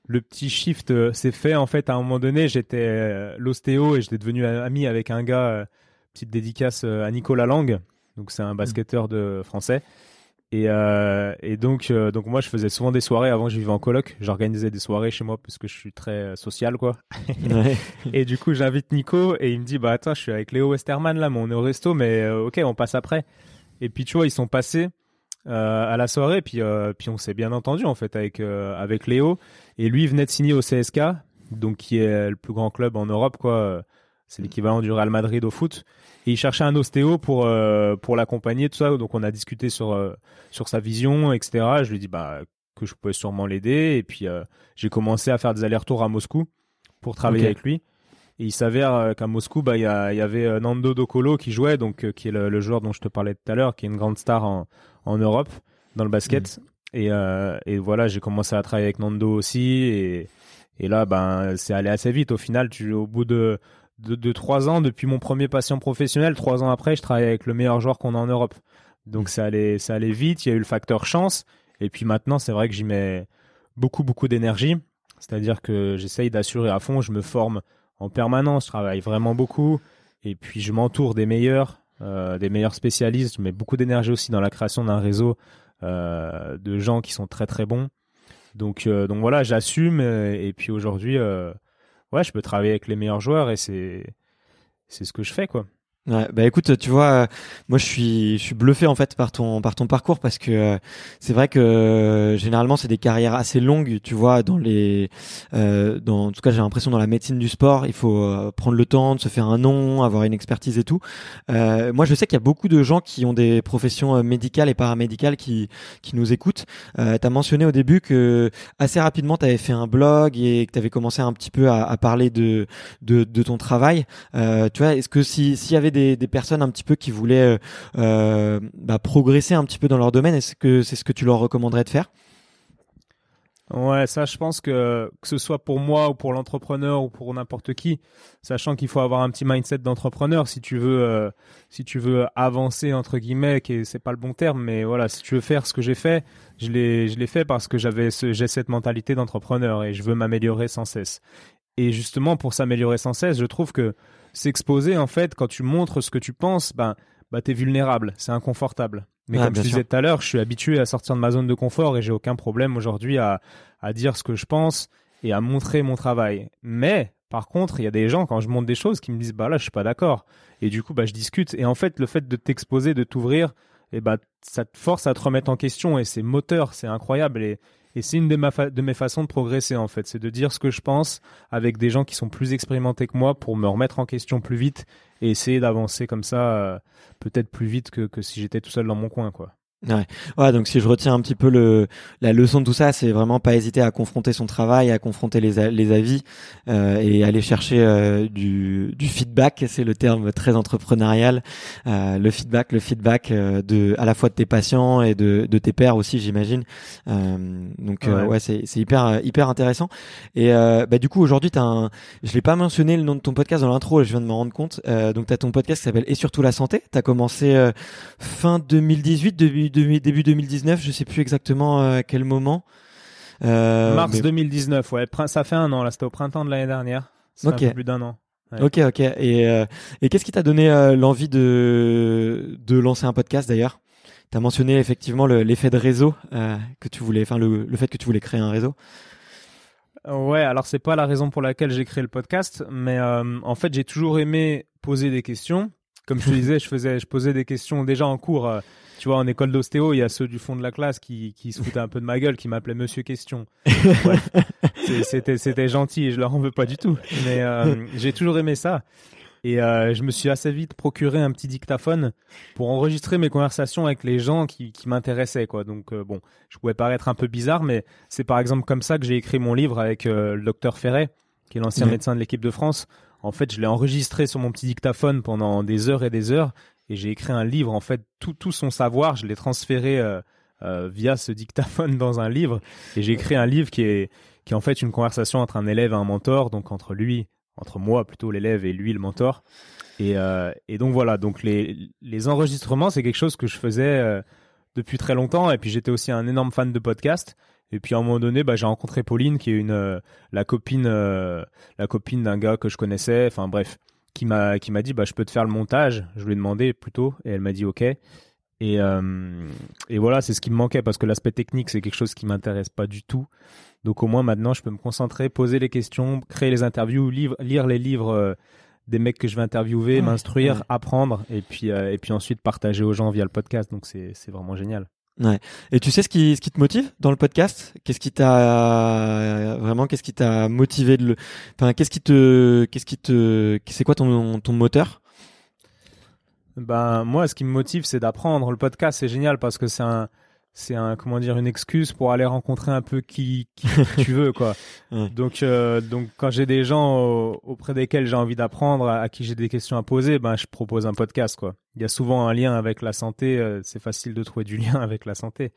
le petit shift euh, s'est fait en fait à un moment donné j'étais euh, l'ostéo et j'étais devenu ami avec un gars euh, petite dédicace euh, à Nicolas Lang donc c'est un basketteur de français et, et donc, donc moi, je faisais souvent des soirées. Avant, je vivais en coloc. J'organisais des soirées chez moi parce que je suis très social, quoi. Ouais. Et du coup, j'invite Nico et il me dit, bah attends, je suis avec Léo Westerman là, mais on est au resto, mais ok, on passe après. Et puis tu vois, ils sont passés à la soirée, puis euh, puis on s'est bien entendu en fait avec euh, avec Léo. Et lui il venait de signer au CSK, donc qui est le plus grand club en Europe, quoi. C'est l'équivalent du Real Madrid au foot. Et il cherchait un ostéo pour euh, pour l'accompagner, tout ça. Donc on a discuté sur euh, sur sa vision, etc. Je lui ai dit bah que je pouvais sûrement l'aider. Et puis euh, j'ai commencé à faire des allers-retours à Moscou pour travailler avec lui. Et il s'avère euh, qu'à Moscou, bah il y, a- il y avait euh, Nando Docolo qui jouait, donc euh, qui est le, le joueur dont je te parlais tout à l'heure, qui est une grande star en en Europe dans le basket. Et euh, et voilà, j'ai commencé à travailler avec Nando aussi. Et et là, ben c'est allé assez vite. Au final, tu au bout de de, de trois ans depuis mon premier patient professionnel, trois ans après, je travaille avec le meilleur joueur qu'on a en Europe. Donc ça allait, ça allait vite. Il y a eu le facteur chance. Et puis maintenant, c'est vrai que j'y mets beaucoup, beaucoup d'énergie. C'est-à-dire que j'essaye d'assurer à fond. Je me forme en permanence. Je travaille vraiment beaucoup. Et puis je m'entoure des meilleurs, euh, des meilleurs spécialistes. Je mets beaucoup d'énergie aussi dans la création d'un réseau euh, de gens qui sont très, très bons. Donc, euh, donc voilà, j'assume. Et puis aujourd'hui, ouais, je peux travailler avec les meilleurs joueurs et c'est c'est ce que je fais quoi. Ouais, bah écoute, tu vois, euh, moi je suis je suis bluffé en fait par ton par ton parcours parce que euh, c'est vrai que euh, généralement c'est des carrières assez longues, tu vois, dans les euh, dans en tout cas j'ai l'impression dans la médecine du sport, il faut euh, prendre le temps de se faire un nom, avoir une expertise et tout. Euh, moi je sais qu'il y a beaucoup de gens qui ont des professions médicales et paramédicales qui qui nous écoutent. Euh, tu mentionné au début que assez rapidement tu avais fait un blog et que tu avais commencé un petit peu à, à parler de, de de ton travail. Tu vois, est-ce que si s'il y avait des, personnes un petit peu qui voulaient euh, euh, bah, progresser un petit peu dans leur domaine, est-ce que c'est ce que tu leur recommanderais de faire? Ouais, ça, je pense que que ce soit pour moi ou pour l'entrepreneur ou pour n'importe qui, sachant qu'il faut avoir un petit mindset d'entrepreneur si tu veux, euh, si tu veux avancer entre guillemets, qui est- c'est pas le bon terme, mais voilà, si tu veux faire ce que j'ai fait, je l'ai, je l'ai fait parce que j'avais, j'ai cette mentalité d'entrepreneur et je veux m'améliorer sans cesse. Et justement, pour s'améliorer sans cesse, je trouve que s'exposer, en fait, quand tu montres ce que tu penses, ben, bah, t'es vulnérable, c'est inconfortable. Mais comme je disais tout à l'heure, je suis habitué à sortir de ma zone de confort et j'ai aucun problème aujourd'hui à, à dire ce que je pense et à montrer mon travail. Mais, par contre, il y a des gens, quand je montre des choses, qui me disent, bah là, je suis pas d'accord. Et du coup, bah, je discute. Et en fait, le fait de t'exposer, de t'ouvrir, et bah, ça te force à te remettre en question et c'est moteur, c'est incroyable. Et, et c'est une de, mes façons de progresser, en fait. C'est de dire ce que je pense avec des gens qui sont plus expérimentés que moi pour me remettre en question plus vite et essayer d'avancer comme ça, euh, peut-être plus vite que, que si j'étais tout seul dans mon coin, quoi. Ouais, donc si je retiens un petit peu le la leçon de tout ça, c'est vraiment pas hésiter à confronter son travail, à confronter les, les avis euh, et aller chercher euh, du, du feedback. C'est le terme très entrepreneurial. Euh, le feedback, le feedback euh, de à la fois de tes patients et de, de tes pairs aussi, j'imagine. Euh, donc euh, Ouais. ouais, c'est c'est hyper hyper intéressant. Et euh, bah du coup aujourd'hui, t'as un, je l'ai pas mentionné le nom de ton podcast dans l'intro, je viens de me rendre compte. Euh, donc t'as ton podcast qui s'appelle Et surtout la santé. T'as commencé euh, fin 2018, début, début, début 2019, je sais plus exactement euh, à quel moment. Euh, Mars mais- 2019, ouais. Ça fait un an, là. C'était au printemps de l'année dernière. Ça Ok. fait un peu plus d'un an. Ok, ok. Et, euh, et qu'est-ce qui t'a donné euh, l'envie de, de lancer un podcast d'ailleurs? Tu as mentionné effectivement l'effet de réseau que tu voulais, enfin le, le fait que tu voulais créer un réseau. Ouais, alors c'est pas la raison pour laquelle j'ai créé le podcast, mais en fait j'ai toujours aimé poser des questions. Comme je te disais, je faisais, je posais des questions déjà en cours. Tu vois, en école d'ostéo, il y a ceux du fond de la classe qui, qui se foutaient un peu de ma gueule, qui m'appelaient Monsieur Question. c'était, c'était gentil, je leur en veux pas du tout. Mais euh, j'ai toujours aimé ça. Et euh, je me suis assez vite procuré un petit dictaphone pour enregistrer mes conversations avec les gens qui, qui m'intéressaient, quoi. Donc euh, bon, je pouvais paraître un peu bizarre, mais c'est par exemple comme ça que j'ai écrit mon livre avec le docteur Ferret, qui est l'ancien médecin de l'équipe de France. En fait, je l'ai enregistré sur mon petit dictaphone pendant des heures et des heures, et j'ai écrit un livre. En fait, tout, tout son savoir, je l'ai transféré via ce dictaphone dans un livre, et j'ai écrit un livre qui est qui est en fait une conversation entre un élève et un mentor, donc entre lui, entre moi plutôt l'élève et lui le mentor. Et, euh, et donc voilà, donc les, les enregistrements, c'est quelque chose que je faisais euh, depuis très longtemps. Et puis j'étais aussi un énorme fan de podcast. Et puis à un moment donné, bah, j'ai rencontré Pauline, qui est une euh, la copine euh, la copine d'un gars que je connaissais. Enfin bref, qui m'a qui m'a dit bah je peux te faire le montage. Je lui ai demandé plutôt, et elle m'a dit ok. Et, euh, et voilà, c'est ce qui me manquait parce que l'aspect technique, c'est quelque chose qui m'intéresse pas du tout. Donc au moins maintenant, je peux me concentrer, poser les questions, créer les interviews, lire, lire les livres euh, des mecs que je vais interviewer, m'instruire, apprendre, et puis euh, et puis ensuite partager aux gens via le podcast. Donc c'est c'est vraiment génial. Ouais. Et tu sais ce qui ce qui te motive dans le podcast? Qu'est-ce qui t'a vraiment Qu'est-ce qui t'a motivé de le Enfin, qu'est-ce qui te qu'est-ce qui te c'est quoi ton ton moteur? Ben moi, ce qui me motive, c'est d'apprendre. Le podcast, c'est génial parce que c'est un, c'est un, comment dire, une excuse pour aller rencontrer un peu qui, qui tu veux, quoi. Donc, euh, donc quand j'ai des gens auprès desquels j'ai envie d'apprendre, à, qui j'ai des questions à poser, ben je propose un podcast, quoi. Il y a souvent un lien avec la santé. Euh, c'est facile de trouver du lien avec la santé.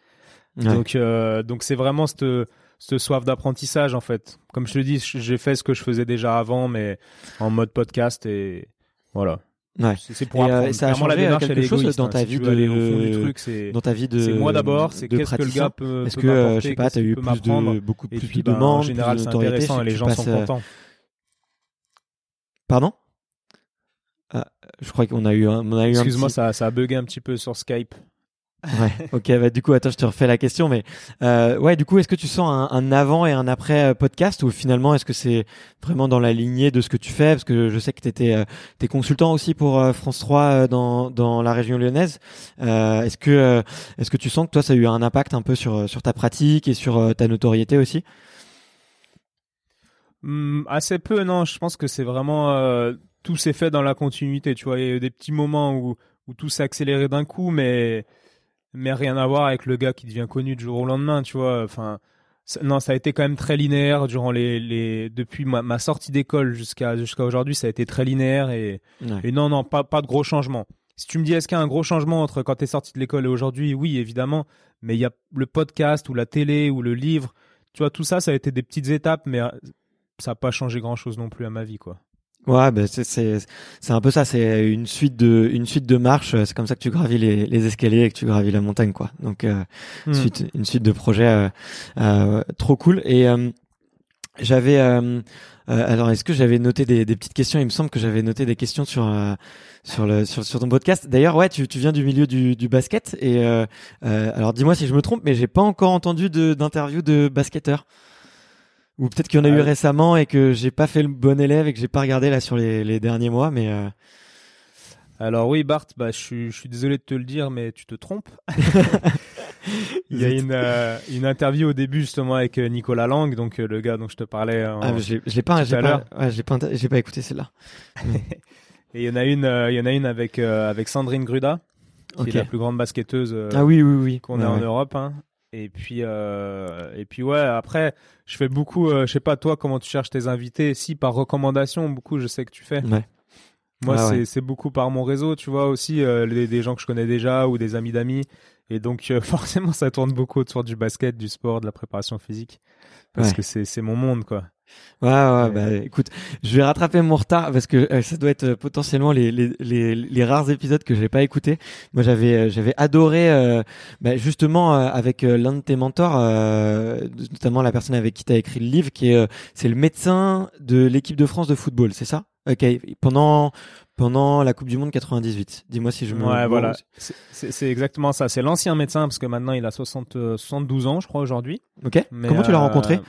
Donc, euh, donc c'est vraiment cette, cette soif d'apprentissage, en fait. Comme je te dis, j'ai fait ce que je faisais déjà avant, mais en mode podcast et voilà. Ouais. C'est pour et euh, ça a changé la quelque chose dans ta vie de dans ta vie de c'est moi d'abord c'est qu'est-ce que le gars peut est-ce que euh, je sais pas t'as eu plus de beaucoup plus de ben, demandes en général c'est intéressant et les gens sont euh, contents. Pardon? Ah, je crois qu'on a eu un, on a eu excuse-moi ça a bugué un petit peu sur Skype Ouais. ok. Bah du coup, attends, je te refais la question, mais euh, ouais, du coup, est-ce que tu sens un, un, avant et un après euh, podcast ou finalement, est-ce que c'est vraiment dans la lignée de ce que tu fais? Parce que je sais que t'étais, euh, t'es consultant aussi pour euh, France 3 euh, dans dans la région lyonnaise. est-ce que est-ce que tu sens que toi, ça a eu un impact un peu sur sur ta pratique et sur ta notoriété aussi? Mmh, Assez peu, non. Je pense que c'est vraiment tout s'est fait dans la continuité. Tu vois, il y a eu des petits moments où où tout s'est accéléré d'un coup, mais mais rien à voir avec le gars qui devient connu du jour au lendemain, tu vois. Enfin, non, ça a été quand même très linéaire durant les, les depuis ma, ma sortie d'école jusqu'à jusqu'à aujourd'hui, ça a été très linéaire et, et non, non, pas, pas de gros changements. Si tu me dis est-ce qu'il y a un gros changement entre quand tu es sorti de l'école et aujourd'hui, oui, évidemment, mais il y a le podcast ou la télé ou le livre, tu vois, tout ça, ça a été des petites étapes, mais euh, ça n'a pas changé grand-chose non plus à ma vie, quoi. Ouais, ben c'est c'est c'est un peu ça. C'est une suite de une suite de marches. C'est comme ça que tu gravis les, les escaliers et que tu gravis la montagne, quoi. Donc euh, hmm. suite une suite de projets euh, euh, trop cool. Et euh, j'avais alors est-ce que j'avais noté des, des petites questions? Il me semble que j'avais noté des questions sur sur le sur, sur ton podcast. D'ailleurs, ouais, tu tu viens du milieu du du basket et alors dis-moi si je me trompe, mais j'ai pas encore entendu de d'interview de basketteur. Ou peut-être qu'il y en a eu récemment et que j'ai pas fait le bon élève et que j'ai pas regardé là sur les, les derniers mois, mais. Euh... Alors oui, Bart, bah, je, suis, je suis désolé de te le dire, mais tu te trompes. Il y a une, euh, une interview au début justement avec euh, Nicolas Lang, donc euh, le gars dont je te parlais. En, ah, je l'ai pas, j'ai pas, ouais, j'ai pas, j'ai pas écouté celle-là. et il y en a une, il y en a une avec avec Sandrine Gruda, qui est la plus grande basketteuse. ah oui, oui, oui. Qu'on a en Europe. Hein. Et puis, euh, et puis ouais, après, je fais beaucoup, euh, je sais pas toi comment tu cherches tes invités, si par recommandation, beaucoup je sais que tu fais. Ouais. Moi, c'est, c'est beaucoup par mon réseau, tu vois, aussi, euh, des gens que je connais déjà ou des amis d'amis. Et donc, euh, forcément, ça tourne beaucoup autour du basket, du sport, de la préparation physique. Parce que c'est, c'est mon monde, quoi. Ouais, ouais, bah écoute, je vais rattraper mon retard parce que euh, ça doit être euh, potentiellement les, les, les, les rares épisodes que j'ai pas écouté. Moi, j'avais euh, j'avais adoré bah, justement avec l'un de tes mentors, notamment la personne avec qui tu as écrit le livre, qui est c'est le médecin de l'équipe de France de football, c'est ça? Ok, pendant pendant la Coupe du Monde 98. Dis-moi si je me. Ouais, voilà. C'est exactement ça. C'est l'ancien médecin parce que maintenant il a 60, 72 ans, je crois aujourd'hui. Ok. Comment tu l'as rencontré?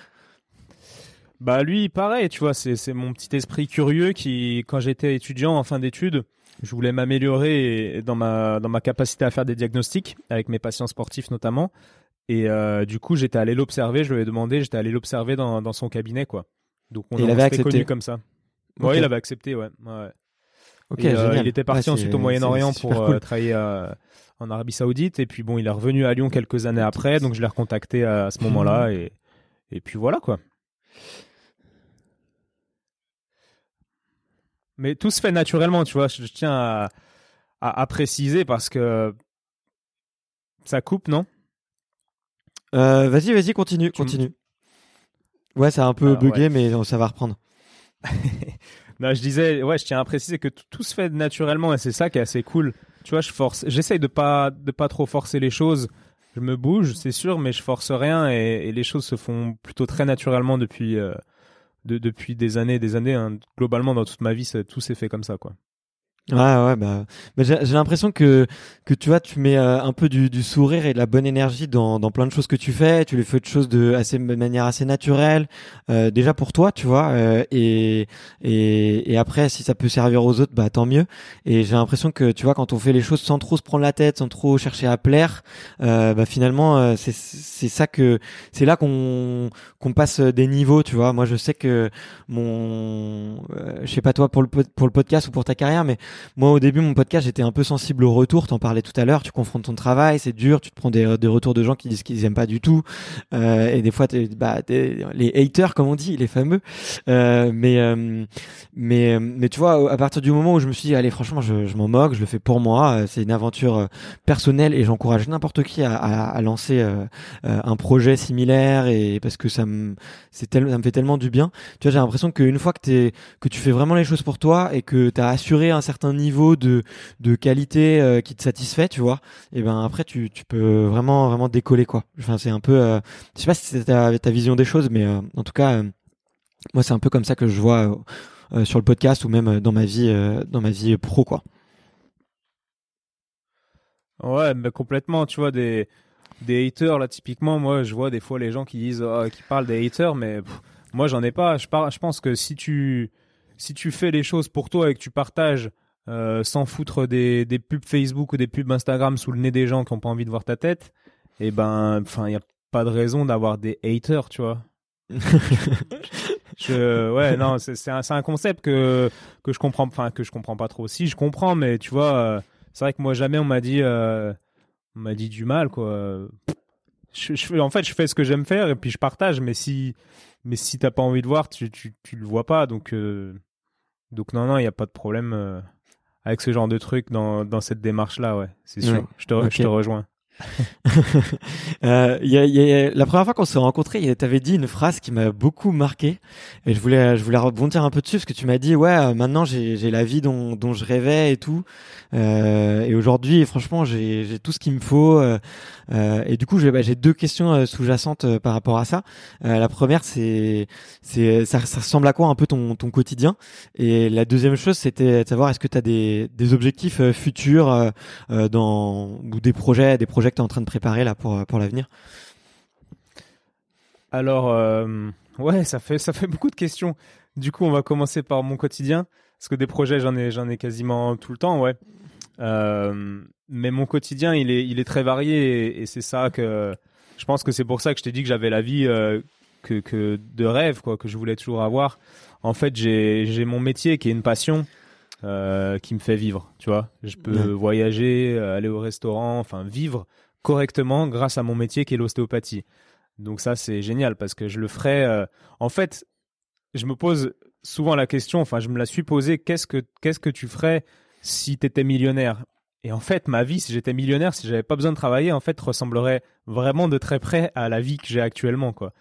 Bah lui, pareil, tu vois, c'est mon petit esprit curieux qui, quand j'étais étudiant en fin d'études, je voulais m'améliorer dans ma dans ma capacité à faire des diagnostics avec mes patients sportifs notamment. Et euh, du coup, j'étais allé l'observer. Je lui ai demandé, j'étais allé l'observer dans, dans son cabinet, quoi. Donc on il avait accepté. connu comme ça. Ouais, il avait accepté, ouais. ouais. Ok, euh, il était parti ensuite au Moyen-Orient pour euh, travailler en Arabie Saoudite. Et puis bon, il est revenu à Lyon quelques années après. Donc je l'ai recontacté à ce moment-là. Et, et puis voilà, quoi. Mais tout se fait naturellement, tu vois. Je, tiens à, à, préciser parce que ça coupe, non? Euh, Vas-y, vas-y, continue, continue. Ouais, ça a un peu bugué, mais ça va reprendre. non, je disais, ouais, je tiens à préciser que tout se fait naturellement et c'est ça qui est assez cool. Tu vois, je force, j'essaye de pas de pas trop forcer les choses. Je me bouge, c'est sûr, mais je force rien et, les choses se font plutôt très naturellement depuis euh, depuis des années et des années. Hein. Globalement, dans toute ma vie, tout s'est fait comme ça, quoi. Ouais, ouais, bah, bah j'ai l'impression que que tu vois, tu mets euh, un peu du, du, sourire et de la bonne énergie dans, dans plein de choses que tu fais. Tu les fais de choses de assez de manière assez naturelle, euh, déjà pour toi, tu vois, euh, et, et et après, si ça peut servir aux autres, bah tant mieux. Et j'ai l'impression que tu vois, quand on fait les choses sans trop se prendre la tête, sans trop chercher à plaire, euh, bah finalement, euh, c'est ça que c'est là qu'on qu'on passe des niveaux, tu vois. Moi, je sais que mon, je sais pas toi pour le pour le podcast ou pour ta carrière, mais moi, au début, mon podcast, j'étais un peu sensible au retour. T'en parlais tout à l'heure. Tu confrontes ton travail, c'est dur. Tu te prends des, des, retours de gens qui disent qu'ils aiment pas du tout. Euh, et des fois, bah, les haters, comme on dit, les fameux. Euh, mais, euh, mais, mais tu vois, à partir du moment où je me suis dit, allez, franchement, je, je m'en moque, je le fais pour moi. C'est une aventure euh, personnelle et j'encourage n'importe qui à, à, à lancer euh, un projet similaire et parce que ça me, c'est ça me fait tellement du bien. Tu vois, j'ai l'impression qu'une fois que t'es, que tu fais vraiment les choses pour toi et que tu as assuré un certain niveau de, de qualité euh, qui te satisfait, tu vois, et ben après tu, tu peux vraiment vraiment décoller quoi. Enfin c'est un peu, euh, je sais pas si c'est ta, ta, vision des choses, mais euh, en tout cas moi c'est un peu comme ça que je vois sur le podcast ou même dans ma vie dans ma vie pro quoi. Ouais, mais complètement, tu vois des des haters là typiquement moi je vois des fois les gens qui disent oh, qui parlent des haters mais moi j'en ai pas je, je pense que si tu si tu fais les choses pour toi et que tu partages euh, sans foutre des, pubs Facebook ou des pubs Instagram sous le nez des gens qui n'ont pas envie de voir ta tête, et eh ben, enfin, il n'y a pas de raison d'avoir des haters, tu vois. ouais, non, c'est un, concept que que je comprends, enfin que je comprends pas trop. Si je comprends, mais tu vois, euh, c'est vrai que moi jamais on m'a dit, euh, on m'a dit du mal, quoi. En fait, je fais ce que j'aime faire et puis je partage. Mais si, mais si t'as pas envie de voir, tu tu, tu le vois pas. Donc donc non non, il y a pas de problème avec ce genre de truc dans, dans cette démarche-là, ouais, c'est sûr. Je, te, je te rejoins. euh, y a, y a, la première fois qu'on s'est rencontrés, tu avais dit une phrase qui m'a beaucoup marqué. Et je voulais, je voulais rebondir un peu dessus parce que tu m'as dit ouais euh, maintenant j'ai la vie dont, dont je rêvais et tout. Euh, et aujourd'hui franchement j'ai tout ce qu'il me faut euh, euh et du coup j'ai bah, deux questions euh, sous-jacentes par rapport à ça. la première c'est ça, ça, ressemble à quoi un peu ton, ton quotidien? Et la deuxième chose c'était de savoir est-ce que tu as des, des objectifs futurs dans ou des projets des projets que tu es en train de préparer là pour, pour l'avenir? Alors, euh, ouais, ça fait, ça fait beaucoup de questions. Du coup, on va commencer par mon quotidien. Parce que des projets, j'en ai, ai quasiment tout le temps, ouais. Euh, mais mon quotidien, il est, il est très varié et, c'est ça que je pense que c'est pour ça que je t'ai dit que j'avais la vie euh, que, que de rêve, quoi, que je voulais toujours avoir. En fait, j'ai, j'ai mon métier qui est une passion. Euh, qui me fait vivre, tu vois. Je peux voyager, aller au restaurant, enfin vivre correctement grâce à mon métier qui est l'ostéopathie. Donc ça, c'est génial parce que je le ferai. Euh, en fait, je me pose souvent la question, enfin, je me la suis posée, qu'est-ce que, qu'est-ce que tu ferais si tu étais millionnaire? Et en fait, ma vie, si j'étais millionnaire, si j'avais pas besoin de travailler, en fait, ressemblerait vraiment de très près à la vie que j'ai actuellement, quoi.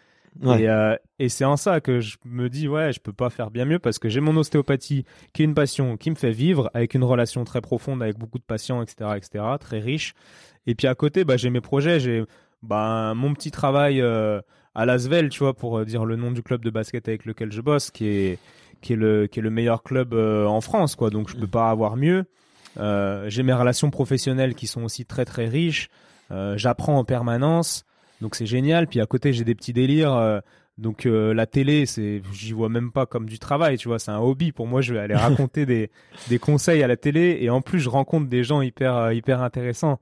Et, euh, et c'est en ça que je me dis, ouais, je peux pas faire bien mieux parce que j'ai mon ostéopathie qui est une passion qui me fait vivre avec une relation très profonde avec beaucoup de patients, etc., etc., très riche. Et puis à côté, bah, j'ai mes projets, j'ai bah, mon petit travail euh, à Lasvel, tu vois, pour euh, dire le nom du club de basket avec lequel je bosse, qui est qui est le qui est le meilleur club en France, quoi. Donc je peux pas avoir mieux. j'ai mes relations professionnelles qui sont aussi très très riches. J'apprends en permanence, donc c'est génial. Puis à côté j'ai des petits délires. Donc la télé, c'est, j'y vois même pas comme du travail, tu vois, c'est un hobby pour moi. Je vais aller raconter des des conseils à la télé et en plus je rencontre des gens hyper hyper intéressants.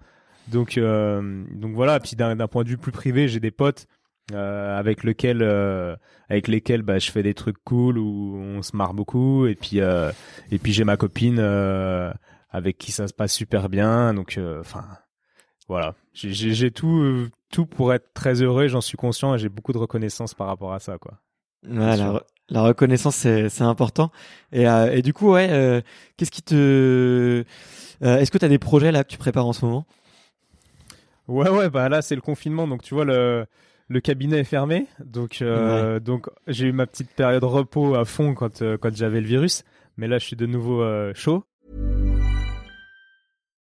Donc, euh, donc voilà. Puis d'un point de vue plus privé, j'ai des potes euh, avec lesquels, euh, avec lesquels, bah, je fais des trucs cool où on se marre beaucoup. Et puis, euh, et puis j'ai ma copine euh, avec qui ça se passe super bien. Donc, enfin, voilà. J'ai tout, tout pour être très heureux. J'en suis conscient et j'ai beaucoup de reconnaissance par rapport à ça, quoi. Voilà. La reconnaissance, c'est important. Et, et du coup, ouais, qu'est-ce qui te... Est-ce que tu as des projets là que tu prépares en ce moment? Ouais, ouais, bah là, c'est le confinement, donc tu vois, le, le cabinet est fermé. Donc, euh, donc j'ai eu ma petite période repos à fond quand, euh, quand j'avais le virus. Mais là, je suis de nouveau euh, chaud.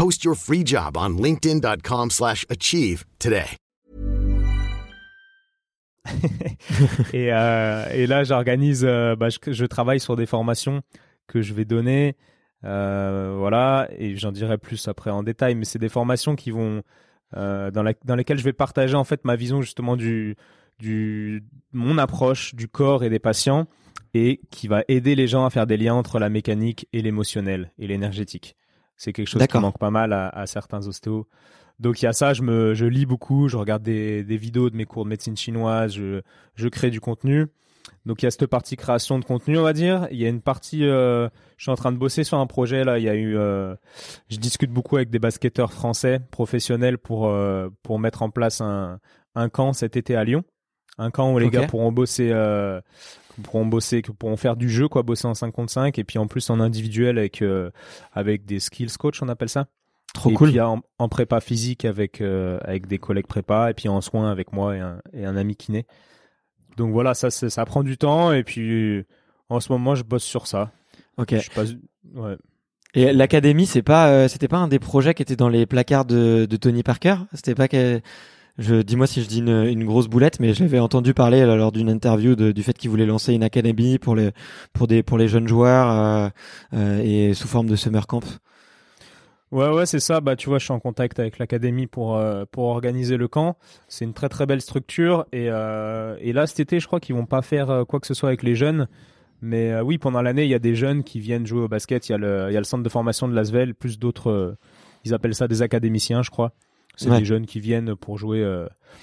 Post your free job on linkedin.com/achieve today. et, euh, et, là, j'organise euh, bah, je, travaille sur des formations que je vais donner euh, voilà, et j'en dirai plus après en détail, mais c'est des formations qui vont dans lesquelles je vais partager en fait ma vision justement du, du mon approche du corps et des patients et qui va aider les gens à faire des liens entre la mécanique et l'émotionnel et l'énergétique. C'est quelque chose qui manque pas mal à, à certains ostéos. Donc il y a ça, je me je lis beaucoup, je regarde des, des vidéos de mes cours de médecine chinoise, je, je crée du contenu. Donc il y a cette partie création de contenu, on va dire. Il y a une partie, euh, je suis en train de bosser sur un projet là. Il y a eu, euh, je discute beaucoup avec des basketteurs français professionnels pour euh, pour mettre en place un un camp cet été à Lyon, un camp où les gars pourront bosser, pourront bosser, pourront faire du jeu quoi, bosser en 5 contre 5 et puis en plus en individuel avec euh, avec des skills coach, on appelle ça. Trop cool. Puis en, en prépa physique avec euh, avec des collègues prépa et puis en soins avec moi et un, et un ami kiné. Donc voilà, ça, ça prend du temps et puis en ce moment, je bosse sur ça. Ok. ouais. Et l'académie, c'est pas, euh, c'était pas un des projets qui était dans les placards de, de Tony Parker? C'était pas que, dis-moi si je dis une, grosse boulette, mais j'avais entendu parler lors d'une interview du fait qu'il voulait lancer une académie pour les pour des pour les jeunes joueurs euh, euh, et sous forme de summer camp. Ouais, ouais, c'est ça. Bah, tu vois, je suis en contact avec l'académie pour euh, pour organiser le camp. C'est une très très belle structure et euh, et là cet été, je crois qu'ils vont pas faire euh, quoi que ce soit avec les jeunes. Mais euh, oui, pendant l'année, il y a des jeunes qui viennent jouer au basket. Il y a le il y a le centre de formation de Lasvel, plus d'autres. ils appellent ça des académiciens, je crois. C'est des jeunes qui viennent pour jouer,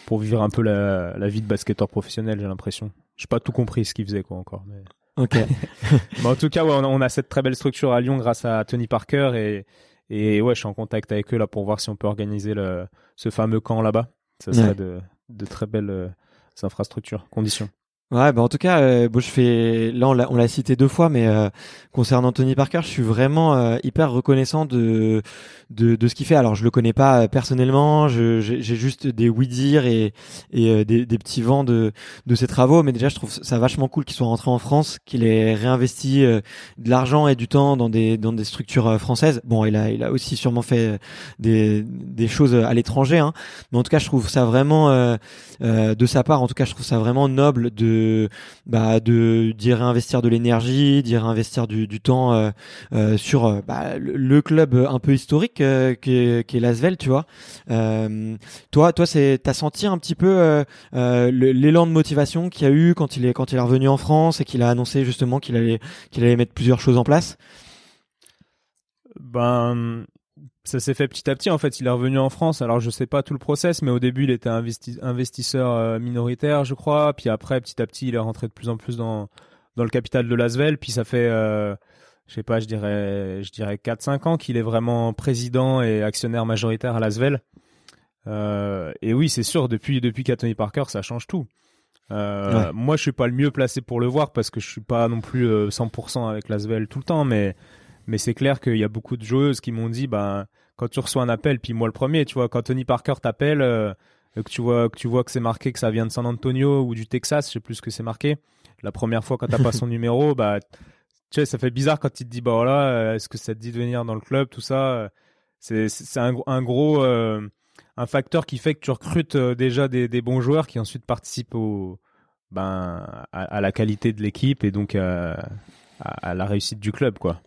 pour vivre un peu la, la vie de basketteur professionnel. J'ai l'impression. J'ai pas tout compris ce qu'ils faisaient quoi encore. Mais... Ok. mais en tout cas, ouais, on a, on a cette très belle structure à Lyon grâce à Tony Parker et et ouais, je suis en contact avec eux là pour voir si on peut organiser le, ce fameux camp là-bas. Ça serait de, de très belles euh, infrastructures, conditions. Ouais, bah en tout cas, euh, bon, je fais là on l'a cité deux fois, mais euh, concernant Tony Parker, je suis vraiment euh, hyper reconnaissant de, de, de ce qu'il fait. Alors je le connais pas euh, personnellement, j'ai juste des oui dire et, et des, des, petits vents de, de ses travaux, mais déjà je trouve ça vachement cool qu'il soit rentré en France, qu'il ait réinvesti de l'argent et du temps dans des dans des structures françaises. Bon, il a il a aussi sûrement fait des des choses à l'étranger, hein, mais en tout cas je trouve ça vraiment de sa part, en tout cas je trouve ça vraiment noble de bah de d'y réinvestir de l'énergie, d'y réinvestir du, du temps euh, euh, sur euh, bah, le, club un peu historique qui est, qui est l'Asvel, tu vois. toi, toi, c'est t'as senti un petit peu l'élan de motivation qu'il y a eu quand il est quand il est revenu en France et qu'il a annoncé justement qu'il allait qu'il allait mettre plusieurs choses en place? Ben ça s'est fait petit à petit. En fait, il est revenu en France. Alors, je sais pas tout le process, mais au début, il était investisseur euh, minoritaire, je crois. Puis après, petit à petit, il est rentré de plus en plus dans dans le capital de Lasvel. Puis ça fait, euh, je sais pas, je dirais, je dirais 4-5 ans qu'il est vraiment président et actionnaire majoritaire à Lasvel. Euh, et oui, c'est sûr, depuis depuis Parker, ça change tout. Euh, Moi, je suis pas le mieux placé pour le voir parce que je suis pas non plus 100% euh, avec Lasvel tout le temps, mais Mais c'est clair qu'il y a beaucoup de joueuses qui m'ont dit, ben, quand tu reçois un appel, puis moi le premier, tu vois, quand Tony Parker t'appelle, euh, que tu vois que tu vois que c'est marqué que ça vient de San Antonio ou du Texas, je sais plus ce que c'est marqué. La première fois quand t'as pas son numéro, bah, tu sais, ça fait bizarre quand il te dit, bah voilà, euh, est-ce que ça te dit de venir dans le club, tout ça. C'est c'est un, gros euh, un facteur qui fait que tu recrutes déjà des, des bons joueurs qui ensuite participent au ben à, la qualité de l'équipe et donc à, à, la réussite du club, quoi.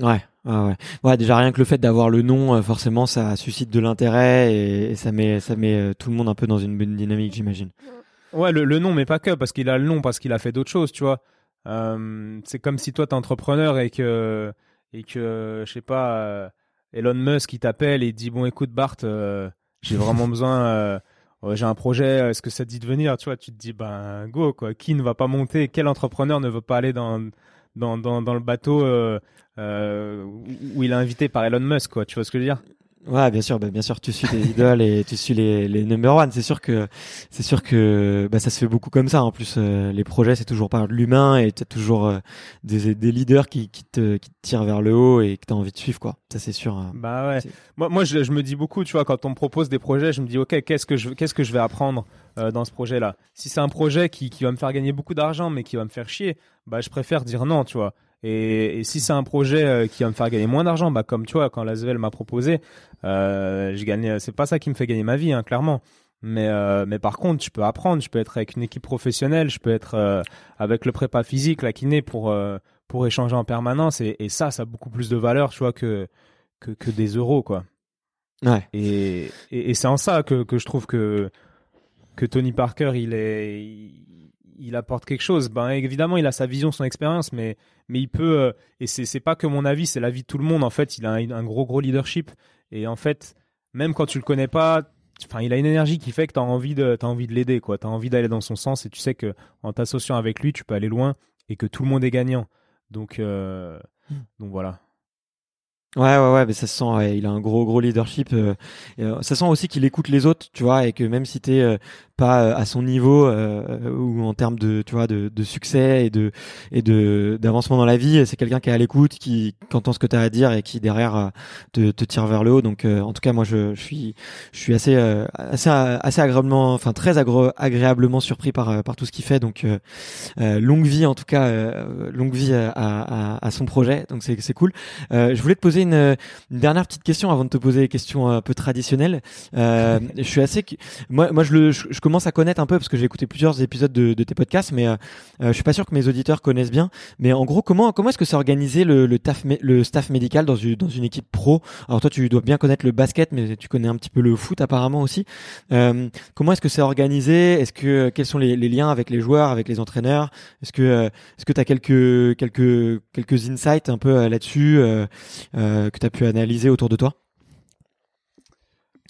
Ouais, ouais, ouais. déjà rien que le fait d'avoir le nom, euh, forcément, ça suscite de l'intérêt et, ça met, ça met euh, tout le monde un peu dans une bonne dynamique, j'imagine. Ouais, le, le, nom, mais pas que parce qu'il a le nom, parce qu'il a fait d'autres choses, tu vois. Euh, c'est comme si toi t'es entrepreneur et que, et que, je sais pas, Elon Musk qui t'appelle et dit bon, écoute Bart, j'ai vraiment besoin. j'ai un projet, est-ce que ça te dit de venir Tu vois, tu te dis, ben go, quoi. Qui ne va pas monter? Quel entrepreneur ne veut pas aller dans, dans, dans, dans le bateau euh, où il est invité par Elon Musk, quoi. Tu vois ce que je veux dire? Ouais, bien sûr, bah, bien sûr, tu suis les idoles et tu suis les, les number one. C'est sûr que, c'est sûr que, bah, ça se fait beaucoup comme ça. En plus, euh, les projets, c'est toujours par l'humain et t'as toujours euh, des, des leaders qui, qui te, qui te tirent vers le haut et que t'as envie de suivre, quoi. Ça, c'est sûr. Hein. Bah ouais. Moi, moi, je, je, me dis beaucoup, tu vois, quand on me propose des projets, je me dis, ok, qu'est-ce que je, qu'est-ce que je vais apprendre euh, dans ce projet-là? Si c'est un projet qui, qui va me faire gagner beaucoup d'argent, mais qui va me faire chier, bah, je préfère dire non, tu vois. Et, et, si c'est un projet euh, qui va me faire gagner moins d'argent, bah comme tu vois, quand Lasvel m'a proposé, euh, je gagne. C'est pas ça qui me fait gagner ma vie, hein, clairement. Mais euh, mais par contre, je peux apprendre, je peux être avec une équipe professionnelle, je peux être euh, avec le prépa physique, la kiné pour euh, pour échanger en permanence. Et, et, ça, ça a beaucoup plus de valeur, tu vois, que que, que des euros, quoi. Ouais. Et, et, et c'est en ça que que je trouve que que Tony Parker, il est il apporte quelque chose. Ben évidemment, il a sa vision, son expérience, mais mais il peut euh, et c'est c'est pas que mon avis, c'est l'avis de tout le monde. En fait, il a un, gros gros leadership et en fait, même quand tu le connais pas, enfin, il a une énergie qui fait que tu as envie de t'as envie de l'aider quoi. Tu as envie d'aller dans son sens et tu sais que en t'associant avec lui, tu peux aller loin et que tout le monde est gagnant. Donc euh, hmm. donc voilà. Ouais, ouais, ouais, mais ça se sent, il a un gros, gros leadership. Euh, ça sent aussi qu'il écoute les autres, tu vois, et que même si t'es euh, pas euh, à son niveau euh, ou en termes de, tu vois, de, de succès et de et de d'avancement dans la vie, c'est quelqu'un qui est à l'écoute, qui, qui entend ce que tu as à dire et qui derrière te, te tire vers le haut. Donc, en tout cas, moi, je, je suis, je suis assez, assez, assez agréablement, enfin très agréablement surpris par par tout ce qu'il fait. Donc, longue vie, en tout cas, longue vie à, à, à, son projet. Donc, c'est c'est cool. je voulais te poser une, dernière petite question avant de te poser des questions un peu traditionnelles. Euh, je suis assez, moi, moi je le, je, commence à connaître un peu parce que j'ai écouté plusieurs épisodes de, tes podcasts, mais euh, euh, je suis pas sûr que mes auditeurs connaissent bien. Mais en gros, comment, comment est-ce que c'est organisé le, taf, le staff médical dans une, dans une équipe pro? Alors toi, tu dois bien connaître le basket, mais tu connais un petit peu le foot apparemment aussi. Euh, comment est-ce que c'est organisé? Est-ce que quels sont les, liens avec les joueurs, avec les entraîneurs? Est-ce que est-ce que tu as quelques quelques quelques insights un peu là-dessus que tu as pu analyser autour de toi?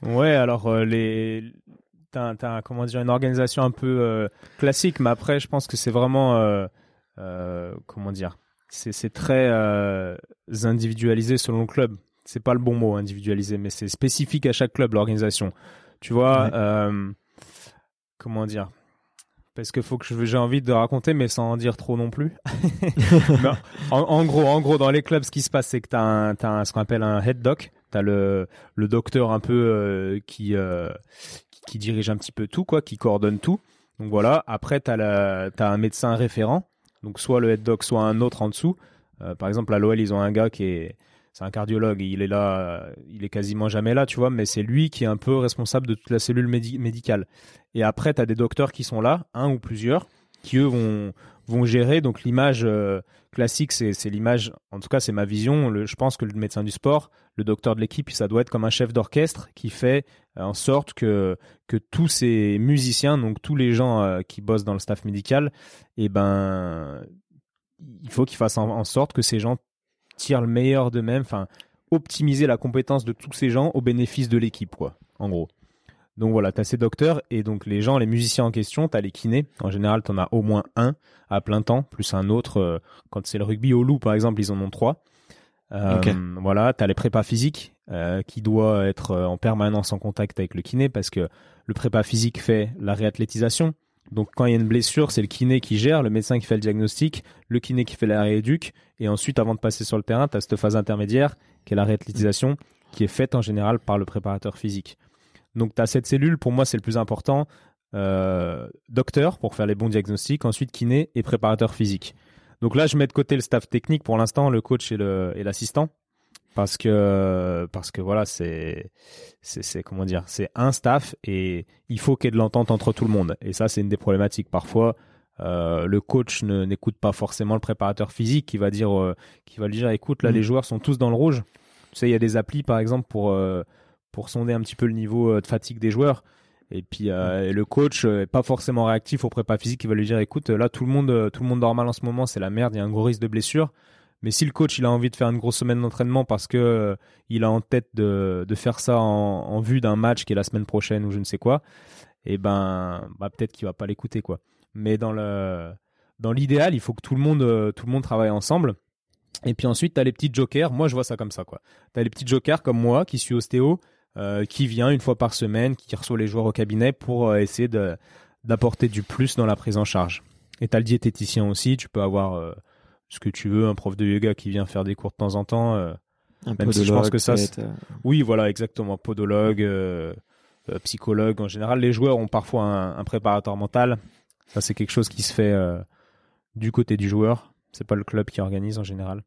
Ouais, alors les t'as, t'as comment dire une organisation un peu euh, classique, mais après je pense que c'est vraiment euh, comment dire, c'est, c'est très individualisé selon le club. C'est pas le bon mot individualisé, mais c'est spécifique à chaque club l'organisation. Tu vois, comment dire parce qu'il faut que j'ai envie de raconter, mais sans en dire trop non plus. en, en, gros, en gros, dans les clubs, ce qui se passe, c'est que tu as, ce qu'on appelle un head doc. Tu as le, le docteur un peu euh, qui, euh, qui dirige un petit peu tout, quoi, qui coordonne tout. Donc voilà. Après, tu as, un médecin référent. Donc soit le head doc, soit un autre en dessous. Euh, par exemple, à l'OL, ils ont un gars qui est c'est un cardiologue, il est là, il est quasiment jamais là, tu vois, mais c'est lui qui est un peu responsable de toute la cellule médicale. Et après, tu as des docteurs qui sont là, un ou plusieurs, qui eux vont, vont gérer. Donc l'image euh, classique, c'est l'image, en tout cas c'est ma vision, je pense que le médecin du sport, le docteur de l'équipe, ça doit être comme un chef d'orchestre qui fait en sorte que, que tous ces musiciens, donc tous les gens euh, qui bossent dans le staff médical, eh ben, il faut qu'ils fassent en, sorte que ces gens tirent le meilleur d'eux-mêmes, enfin optimiser la compétence de tous ces gens au bénéfice de l'équipe, quoi, en gros. Donc voilà, tu as ces docteurs et donc les gens, les musiciens en question, tu as les kinés. En général, tu en as au moins un à plein temps, plus un autre. Euh, quand c'est le rugby au loup, par exemple, ils en ont trois. Euh, Voilà, tu as les prépas physiques euh, qui doivent être euh, en permanence en contact avec le kiné parce que le prépa physique fait la réathlétisation. Donc quand il y a une blessure, c'est le kiné qui gère, le médecin qui fait le diagnostic, le kiné qui fait la rééduque, et ensuite avant de passer sur le terrain, tu as cette phase intermédiaire qui est la réathlétisation, qui est faite en général par le préparateur physique. Donc tu as cette cellule, pour moi c'est le plus important, euh, docteur pour faire les bons diagnostics, ensuite kiné et préparateur physique. Donc là je mets de côté le staff technique pour l'instant, le coach et l'assistant. parce que parce que voilà c'est c'est comment dire c'est un staff et il faut qu'il y ait de l'entente entre tout le monde et ça c'est une des problématiques parfois euh, le coach n'écoute pas forcément le préparateur physique qui va dire euh, qui va lui dire écoute là mm. les joueurs sont tous dans le rouge tu sais il y a des applis par exemple pour euh, pour sonder un petit peu le niveau de fatigue des joueurs et puis mm. le coach est pas forcément réactif au prépa physique qui va lui dire écoute là tout le monde tout le monde dort mal en ce moment c'est la merde il y a un gros risque de blessure mais si le coach il a envie de faire une grosse semaine d'entraînement parce que il a en tête de, de faire ça en, en vue d'un match qui est la semaine prochaine ou je ne sais quoi, et eh ben bah peut-être qu'il va pas l'écouter quoi. Mais dans le dans l'idéal, il faut que tout le monde euh, tout le monde travaille ensemble. Et puis ensuite, tu as les petits jokers. Moi, je vois ça comme ça quoi. Tu as les petits jokers comme moi qui suis ostéo euh, qui vient une fois par semaine, qui reçoit les joueurs au cabinet pour euh, essayer d'apporter du plus dans la prise en charge. Et tu as le diététicien aussi, tu peux avoir ce que tu veux, un prof de yoga qui vient faire des cours de temps en temps. un même si je pense que ça, oui, voilà, exactement, podologue, psychologue. En général, les joueurs ont parfois un, un préparateur mental ça, c'est quelque chose qui se fait euh, du côté du joueur. C'est pas le club qui organise en général.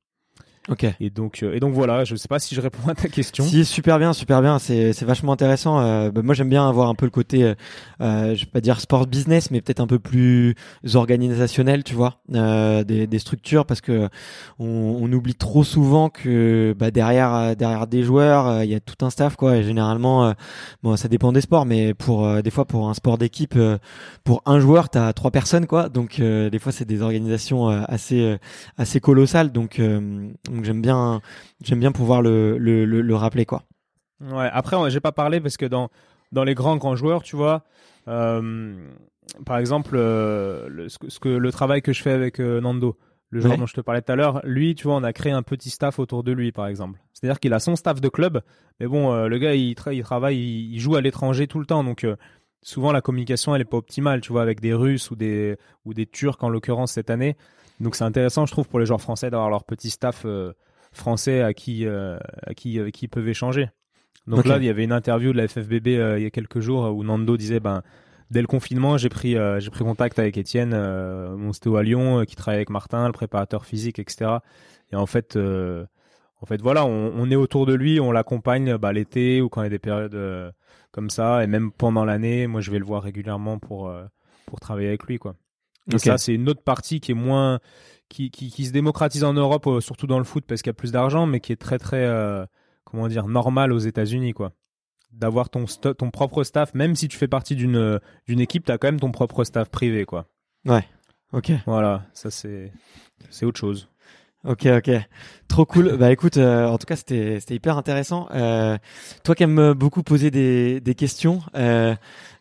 Ok. Et donc, euh, et donc voilà, je sais pas si je réponds à ta question. Si, super bien, super bien. C'est, c'est vachement intéressant. Euh, bah, moi, j'aime bien avoir un peu le côté, euh, euh, je vais pas dire sport business, mais peut-être un peu plus organisationnel, tu vois, euh, des, des structures, parce que on, on oublie trop souvent que bah, derrière, derrière des joueurs, il y a tout un staff, quoi. Et généralement, bon, ça dépend des sports, mais pour des fois pour un sport d'équipe, pour un joueur, t'as trois personnes, quoi. Donc des fois, c'est des organisations assez, assez colossales. Donc donc j'aime bien, j'aime bien pouvoir le, le, le, rappeler quoi. Ouais. Après, j'ai pas parlé parce que dans dans les grands grands joueurs, tu vois, euh, par exemple, euh, le, ce, que le travail que je fais avec euh, Nando, le joueur dont je te parlais tout à l'heure, lui, tu vois, on a créé un petit staff autour de lui, par exemple. C'est-à-dire qu'il a son staff de club, mais bon, le gars, il, il travaille, il, joue à l'étranger tout le temps, donc souvent la communication, elle est pas optimale, tu vois, avec des Russes ou des ou des Turcs en l'occurrence cette année. Donc c'est intéressant, je trouve, pour les joueurs français d'avoir leur petit staff euh, français à qui, euh, à qui, qui ils peuvent échanger. Donc là, il y avait une interview de la FFBB euh, il y a quelques jours où Nando disait, ben, dès le confinement, j'ai pris, j'ai pris contact avec Étienne, mon stéo à Lyon, qui travaille avec Martin, le préparateur physique, etc. Et en fait, en fait, voilà, on, on, est autour de lui, on l'accompagne bah, l'été ou quand il y a des périodes comme ça, et même pendant l'année, moi, je vais le voir régulièrement pour pour travailler avec lui, quoi. Donc ça, c'est une autre partie qui est moins, qui, qui, qui se démocratise en Europe, euh, surtout dans le foot parce qu'il y a plus d'argent, mais qui est très très, euh, comment dire, normal aux États-Unis, quoi. D'avoir ton ton propre staff, même si tu fais partie d'une d'une équipe, t'as quand même ton propre staff privé, quoi. Ouais. Ok. Voilà, ça c'est c'est autre chose. Ok, ok, trop cool. bah écoute, euh, en tout cas c'était c'était hyper intéressant. Euh, toi qui aimes beaucoup poser des des questions, euh,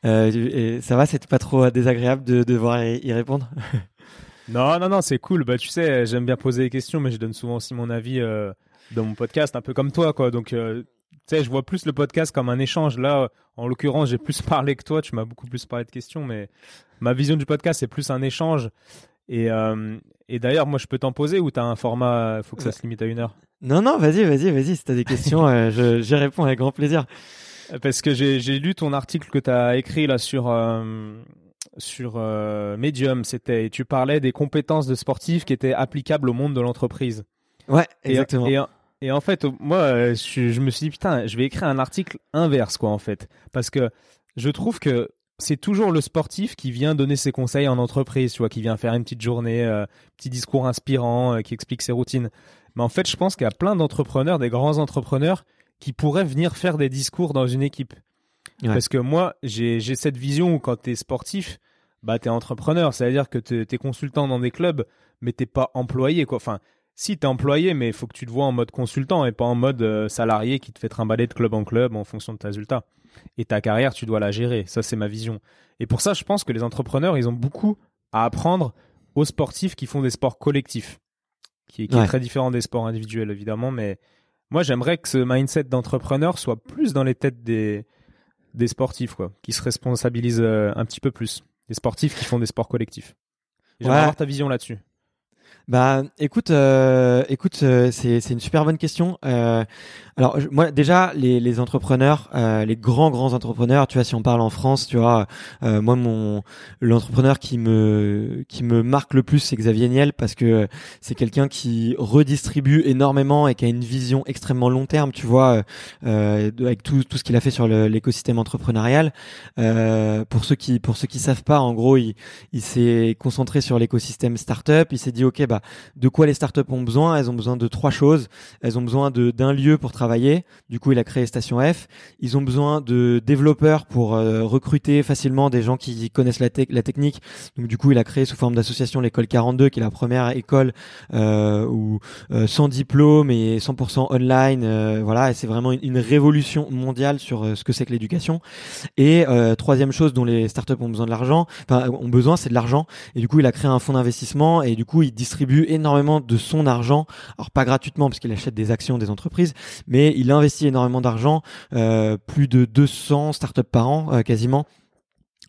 euh, ça va, c'est pas trop désagréable de devoir y, répondre? Non, non, non, c'est cool. Bah tu sais, j'aime bien poser des questions, mais je donne souvent aussi mon avis euh, dans mon podcast, un peu comme toi, quoi. Donc euh, tu sais, je vois plus le podcast comme un échange. Là, en l'occurrence, j'ai plus parlé que toi. Tu m'as beaucoup plus parlé de questions, mais ma vision du podcast c'est plus un échange. Et, euh, et d'ailleurs, moi, je peux t'en poser ou t'as un format, faut que ça se limite à une heure Non, non, vas-y, vas-y, vas-y. Si t'as des questions, euh, j'y réponds avec grand plaisir. Parce que j'ai, lu ton article que t'as écrit là sur euh, sur euh, Medium. C'était, tu parlais des compétences de sportifs qui étaient applicables au monde de l'entreprise. Ouais, exactement. Et, et, en fait, moi, je, je me suis dit putain, je vais écrire un article inverse, quoi, en fait, parce que je trouve que c'est toujours le sportif qui vient donner ses conseils en entreprise, tu vois, qui vient faire une petite journée, euh, petit discours inspirant, euh, qui explique ses routines. Mais en fait, je pense qu'il y a plein d'entrepreneurs, des grands entrepreneurs, qui pourraient venir faire des discours dans une équipe. Parce que moi, j'ai cette vision où quand tu es sportif, bah es entrepreneur, c'est-à-dire que tu es consultant dans des clubs, mais t'es pas employé quoi. Enfin, si tu es employé, mais il faut que tu te vois en mode consultant et pas en mode euh, salarié qui te fait trimballer de club en club en fonction de tes résultats et ta carrière, tu dois la gérer. Ça, c'est ma vision. Et pour ça, je pense que les entrepreneurs, ils ont beaucoup à apprendre aux sportifs qui font des sports collectifs, qui, est très différent des sports individuels, évidemment. Mais moi, j'aimerais que ce mindset d'entrepreneur soit plus dans les têtes des, des sportifs, quoi, qui se responsabilisent euh, un petit peu plus. des sportifs qui font des sports collectifs. J'aimerais Ouais. avoir ta vision là-dessus. Bah, écoute, euh, écoute, euh, c'est c'est une super bonne question. Euh, alors moi déjà les les entrepreneurs, euh, les grands grands entrepreneurs, tu vois, si on parle en France, tu vois, euh, moi mon l'entrepreneur qui me qui me marque le plus c'est Xavier Niel parce que c'est quelqu'un qui redistribue énormément et qui a une vision extrêmement long terme, tu vois, euh, avec tout tout ce qu'il a fait sur l'écosystème entrepreneurial. Pour ceux qui pour ceux qui savent pas, en gros, il il s'est concentré sur l'écosystème startup. Il s'est dit, ok, bah, de quoi les startups ont besoin Elles ont besoin de trois choses. Elles ont besoin d'un lieu pour travailler. Du coup, il a créé Station F. Ils ont besoin de développeurs pour euh, recruter facilement des gens qui connaissent la, tech- la technique. Donc, du coup, il a créé sous forme d'association l'école 42, qui est la première école euh, où euh, sans diplôme et 100% online. voilà, c'est vraiment une, une révolution mondiale sur ce que c'est que l'éducation. Et troisième chose dont les startups ont besoin de l'argent, enfin ont besoin, c'est de l'argent. Et du coup, il a créé un fonds d'investissement et du coup, il distribue énormément de son argent. Alors pas gratuitement parce qu'il achète des actions des entreprises, mais il investit énormément d'argent, euh, plus de 200 startups par an euh, quasiment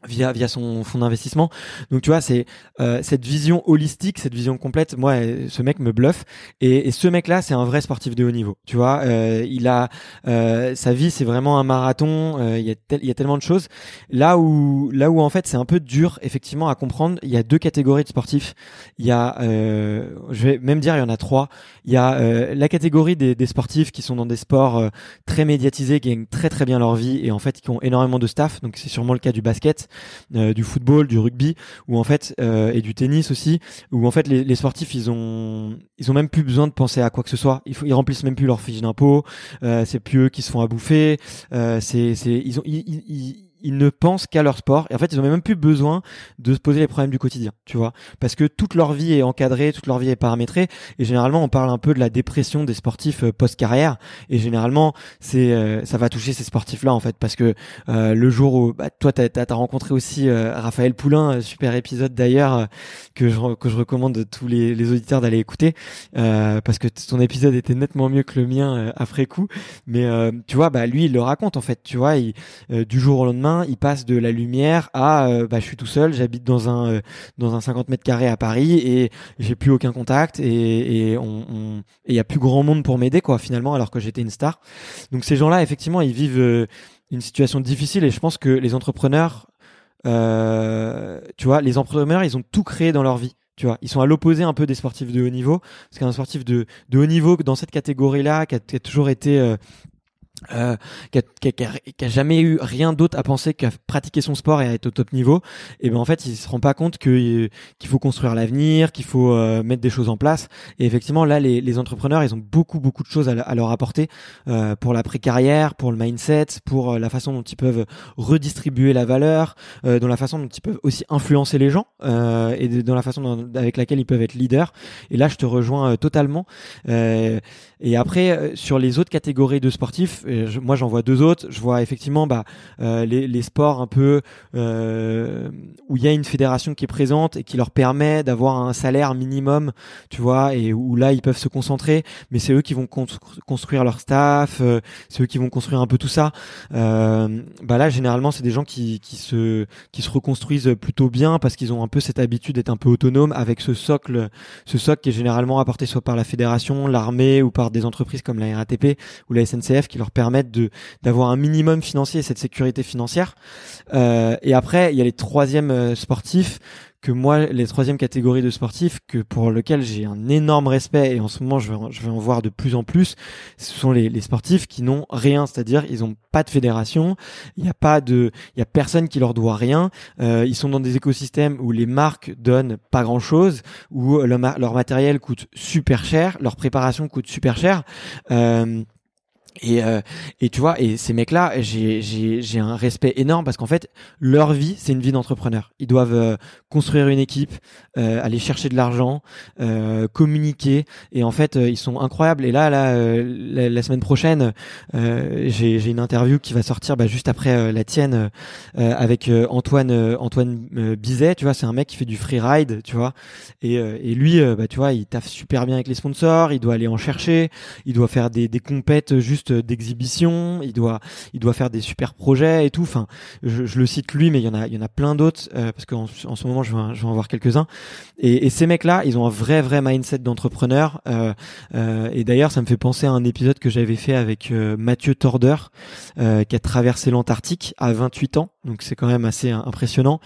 via via son fonds d'investissement. Donc tu vois, c'est euh, cette vision holistique, cette vision complète. Moi, euh, ce mec me bluffe. Et, ce mec-là, c'est un vrai sportif de haut niveau. Tu vois, euh, il a sa vie, c'est vraiment un marathon. Il y a il y a tellement de choses. Là où là où en fait, c'est un peu dur effectivement à comprendre. Il y a deux catégories de sportifs. Il y a, je vais même dire, il y en a trois. Il y a la catégorie des, des sportifs qui sont dans des sports très médiatisés, qui gagnent très très bien leur vie et en fait qui ont énormément de staff. Donc c'est sûrement le cas du basket, euh, du football, du rugby, euh, et du tennis aussi, où en fait les, sportifs ils ont même plus besoin de penser à quoi que ce soit. Ils remplissent même plus leur fiche d'impôt. Euh, c'est plus eux qui se font à bouffer. Ils ont ils- ne pensent qu'à leur sport. Et en fait ils ont même plus besoin de se poser les problèmes du quotidien tu vois. Parce que toute leur vie est encadrée toute leur vie est paramétrée. Et généralement on parle un peu de la dépression des sportifs euh, post carrière et généralement c'est euh, ça va toucher ces sportifs là en fait. Parce que euh, le jour où bah, toi t'as as, rencontré aussi euh, Raphaël Poulain euh, super épisode d'ailleurs euh, que je que je recommande à tous les, les auditeurs d'aller écouter parce que ton épisode était nettement mieux que le mien après coup. Mais tu vois bah lui il le raconte en fait tu vois. Il, du jour au lendemain il passe de la lumière à euh, bah je suis tout seul j'habite dans un euh, dans un 50 mètres carrés à Paris et j'ai plus aucun contact et et on, on- et y a plus grand monde pour m'aider quoi finalement alors que j'étais une star. Donc ces gens-là effectivement ils vivent euh, une situation difficile et je pense que les entrepreneurs tu vois les entrepreneurs ils ont tout créé dans leur vie tu vois, ils sont à l'opposé un peu des sportifs de haut niveau, parce qu'un sportif de, de haut niveau dans cette catégorie-là, qui a toujours été euh, euh, qui, a, qui, a, jamais eu rien d'autre à penser qu'à pratiquer son sport et à être au top niveau, et ben en fait il se rend pas compte que qu'il faut construire l'avenir, qu'il faut euh, mettre des choses en place. Et effectivement là les, les entrepreneurs ils ont beaucoup beaucoup de choses à, leur apporter euh, pour l'après carrière, pour le mindset, pour euh, la façon dont ils peuvent redistribuer la valeur, euh, dans la façon dont ils peuvent aussi influencer les gens euh, et dans la façon dont, avec laquelle ils peuvent être leaders. Et là je te rejoins euh, totalement. Euh, et après euh, sur les autres catégories de sportifs je, moi j'en vois deux autres. Je vois effectivement bah, euh, les, les, sports un peu euh, où il y a une fédération qui est présente et qui leur permet d'avoir un salaire minimum, tu vois, et où là ils peuvent se concentrer. Mais c'est eux qui vont construire leur staff, euh, c'est eux qui vont construire un peu tout ça. Euh, bah là généralement c'est des gens qui, qui se qui se reconstruisent plutôt bien parce qu'ils ont un peu cette habitude d'être un peu autonome avec ce socle, ce socle qui est généralement apporté soit par la fédération, l'armée ou par des entreprises comme la RATP ou la SNCF qui leur permettent de d'avoir un minimum financier et cette sécurité financière. Euh, et après, il y a les troisièmes euh, sportifs que moi, les troisièmes catégories de sportifs que pour lequel j'ai un énorme respect et en ce moment je vais en, je vais en voir de plus en plus, ce sont les, les sportifs qui n'ont rien, c'est-à-dire ils ont pas de fédération, il n'y a pas de, il y a personne qui leur doit rien, euh, ils sont dans des écosystèmes où les marques donnent pas grand-chose, où le, leur matériel coûte super cher, leur préparation coûte super cher. Euh, et, euh, et tu vois, et ces mecs-là, j'ai, un respect énorme parce qu'en fait, leur vie, c'est une vie d'entrepreneur. Ils doivent euh, construire une équipe, euh, aller chercher de l'argent, euh, communiquer, et en fait, euh, ils sont incroyables. Et là, là, euh, la, la, semaine prochaine, j'ai, une interview qui va sortir bah, juste après la tienne avec Antoine, Antoine Bizet. Tu vois, c'est un mec qui fait du freeride, tu vois, et, et lui, bah, tu vois, il taffe super bien avec les sponsors. Il doit aller en chercher, il doit faire des, des compètes juste d'exhibition. Il doit, il doit faire des super projets et tout. Enfin, je, je le cite lui, mais il y en a, il y en a plein d'autres euh, parce qu'en en ce moment, je vais, je vais en voir quelques-uns. Et, et, ces mecs-là, ils ont un vrai, vrai mindset d'entrepreneur. Euh, euh, et d'ailleurs, ça me fait penser à un épisode que j'avais fait avec Mathieu Torder, qui a traversé l'Antarctique à 28 ans. Donc c'est quand même assez impressionnant.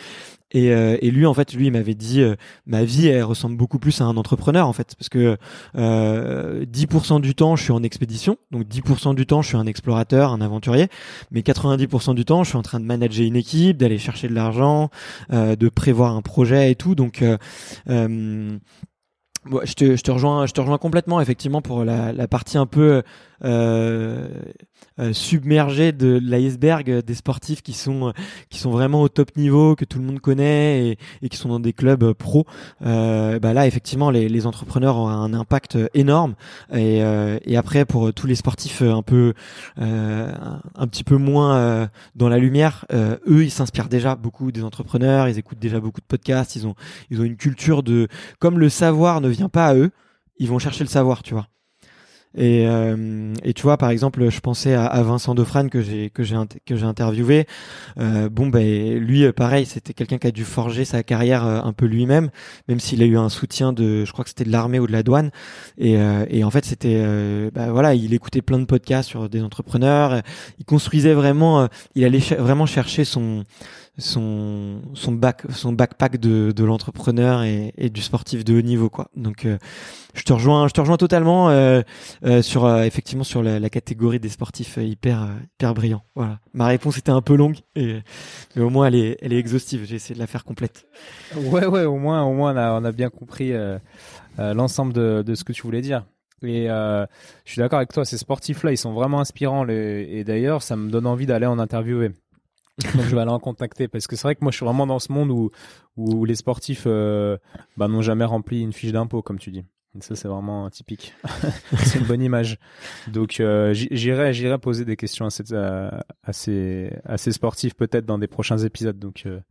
Et, euh, et, lui, en fait, lui, il m'avait dit, euh, ma vie, elle ressemble beaucoup plus à un entrepreneur, en fait, parce que euh, 10% du temps, je suis en expédition, donc 10% du temps, je suis un explorateur, un aventurier, mais 90% du temps, je suis en train de manager une équipe, d'aller chercher de l'argent, euh, de prévoir un projet et tout. Donc, euh, je, te, je te rejoins, je te rejoins complètement, effectivement, pour la, la partie un peu euh, euh, submergé de l'iceberg des sportifs qui sont qui sont vraiment au top niveau que tout le monde connaît et, et qui sont dans des clubs pro. Euh, bah là effectivement les, les, entrepreneurs ont un impact énorme. Et, euh, et après pour tous les sportifs un peu euh, un petit peu moins dans la lumière eux ils s'inspirent déjà beaucoup des entrepreneurs ils écoutent déjà beaucoup de podcasts ils ont ils ont une culture de comme le savoir ne vient pas à eux ils vont chercher le savoir tu vois et, euh, tu vois, par exemple, je pensais à, Vincent Defrane que j'ai que j'ai que j'ai interviewé. Euh, bon, ben lui, euh, pareil, c'était quelqu'un qui a dû forger sa carrière euh, un peu lui-même, même s'il a eu un soutien de, je crois que c'était de l'armée ou de la douane. Et, et en fait, c'était, bah, voilà, il écoutait plein de podcasts sur des entrepreneurs. Il construisait vraiment, il allait vraiment chercher son son son bac son backpack de, de l'entrepreneur et, du sportif de haut niveau quoi. Donc euh, je te rejoins je te rejoins totalement euh, euh, sur effectivement sur la, catégorie des sportifs hyper hyper brillants. Voilà. Ma réponse était un peu longue mais au moins elle est elle est exhaustive. J'ai essayé de la faire complète. Ouais ouais au moins au moins on a on a bien compris l'ensemble de, de ce que tu voulais dire. Et je suis d'accord avec toi, ces sportifs-là, ils sont vraiment inspirants. Et d'ailleurs, ça me donne envie d'aller en interviewer. Donc je vais aller en contacter parce que c'est vrai que moi je suis vraiment dans ce monde où où les sportifs euh, bah, n'ont jamais rempli une fiche d'impôt comme tu dis. Et ça c'est vraiment typique. c'est une bonne image. Donc euh, j'irai j'irai poser des questions à, cette, à, ces à ces sportifs peut-être dans des prochains épisodes. Donc euh,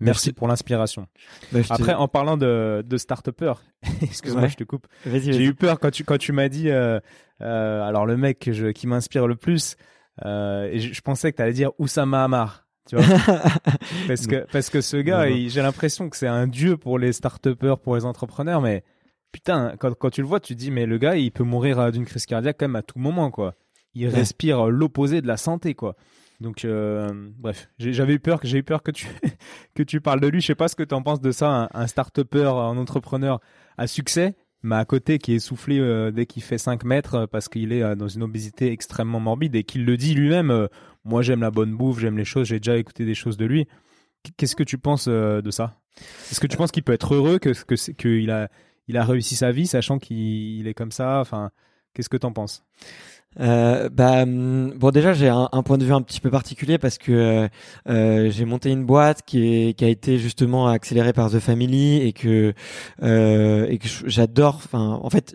Merci, pour l'inspiration. Bah, Après, en parlant de, de start-upper, excuse-moi, je te coupe. J'ai eu peur quand tu quand tu m'as dit, euh, euh, alors le mec que je, qui m'inspire le plus, euh, et je, je, pensais que tu allais dire Oussama Hamar tu vois. Parce que parce que ce gars j'ai l'impression que c'est un dieu pour les start pour les entrepreneurs mais putain quand quand tu le vois tu te dis mais le gars il peut mourir euh, d'une crise cardiaque quand même à tout moment quoi. Il respire l'opposé de la santé quoi. Donc euh, bref j'avais eu peur que j'ai eu peur que tu que tu parles de lui. Je sais pas ce que tu en penses de ça un, un start un entrepreneur à succès mais à côté qui est essoufflé euh, dès qu'il fait 5 mètres parce qu'il est dans une obésité extrêmement morbide et qu'il le dit lui-même moi j'aime la bonne bouffe, j'aime les choses, j'ai déjà écouté des choses de lui. Qu'est-ce que tu penses euh, de ça? Est-ce que tu penses qu'il peut être heureux, qu'il a il a réussi sa vie, sachant qu'il est comme ça? Enfin, qu'est-ce que tu en penses? Euh, bah hum, bon déjà j'ai un, point de vue un petit peu particulier parce que euh, euh, j'ai monté une boîte qui est qui a été justement accélérée par The Family et que euh, et que j'adore enfin en fait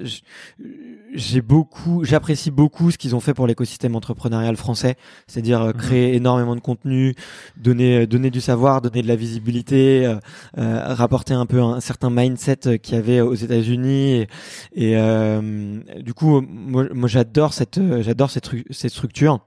j'ai beaucoup j'apprécie beaucoup ce qu'ils ont fait pour l'écosystème entrepreneurial français c'est-à-dire mhm. créer énormément de contenu donner donner du savoir donner de la visibilité rapporter un peu un, certain mindset qu'il y avait aux États-Unis et, et du coup moi, moi j'adore cette euh, j'adore cette, cette structure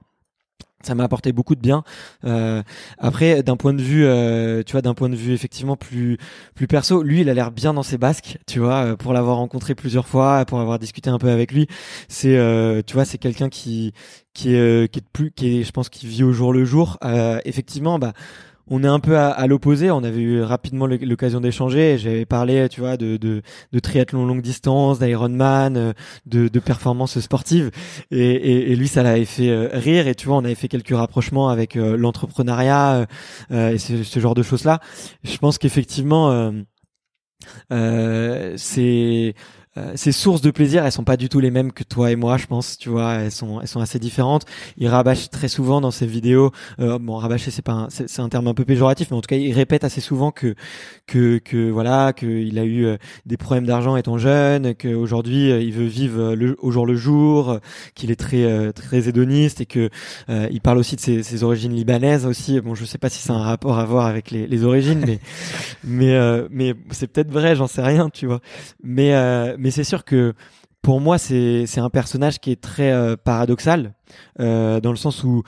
ça m'a apporté beaucoup de bien. Euh, après, d'un point de vue, euh, tu vois, d'un point de vue effectivement plus plus perso, lui, il a l'air bien dans ses basques, tu vois, pour l'avoir rencontré plusieurs fois, pour avoir discuté un peu avec lui. C'est, tu vois, c'est quelqu'un qui qui est qui est plus, qui est, je pense, qui vit au jour le jour. effectivement, bah on est un peu à, l'opposé. On avait eu rapidement l'occasion d'échanger. J'avais parlé, tu vois, de, de, de triathlon longue distance, d'Ironman, euh, de, de performances sportives. Et, et, lui, ça l'avait fait euh, rire. Et tu vois, on avait fait quelques rapprochements avec euh, l'entrepreneuriat et ce, ce, genre de choses-là. Je pense qu'effectivement, c'est euh, ces sources de plaisir, elles sont pas du tout les mêmes que toi et moi, je pense. Tu vois, elles sont, elles sont assez différentes. Il rabâche très souvent dans ses vidéos. Euh, bon, rabâcher, c'est pas, c'est un terme un peu péjoratif, mais en tout cas, il répète assez souvent que, que, que voilà, qu'il a eu euh, des problèmes d'argent étant jeune, qu'aujourd'hui il veut vivre le, au jour le jour, qu'il est très, très hédoniste et que il parle aussi de ses, ses, origines libanaises aussi. Bon, je sais pas si c'est un rapport à voir avec les, les origines, mais, mais, mais c'est peut-être vrai, j'en sais rien, tu vois. Mais mais c'est sûr que pour moi, c'est c'est un personnage qui est très euh, paradoxal euh, dans le sens où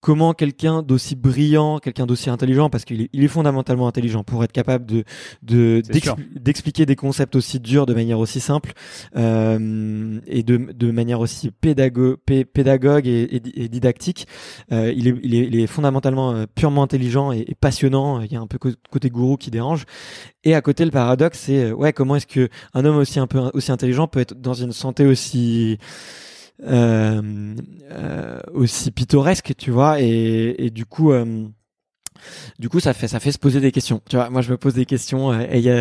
comment quelqu'un d'aussi brillant, quelqu'un d'aussi intelligent, parce qu'il est, il est fondamentalement intelligent pour être capable de de d'expliquer des concepts aussi durs de manière aussi simple euh, et de de manière aussi pédago, pé- pédagogue et, et- et didactique. Euh, il, est, il est il est fondamentalement euh, purement intelligent et, et passionnant. Il y a un peu co- côté gourou qui dérange. Et à côté, le paradoxe, c'est euh, ouais, comment est-ce que un homme aussi un peu aussi intelligent peut être dans une santé aussi aussi pittoresque, tu vois, et, et du coup. euh, du coup, ça fait ça fait se poser des questions. Tu vois, moi, je me pose des questions. euh, et a,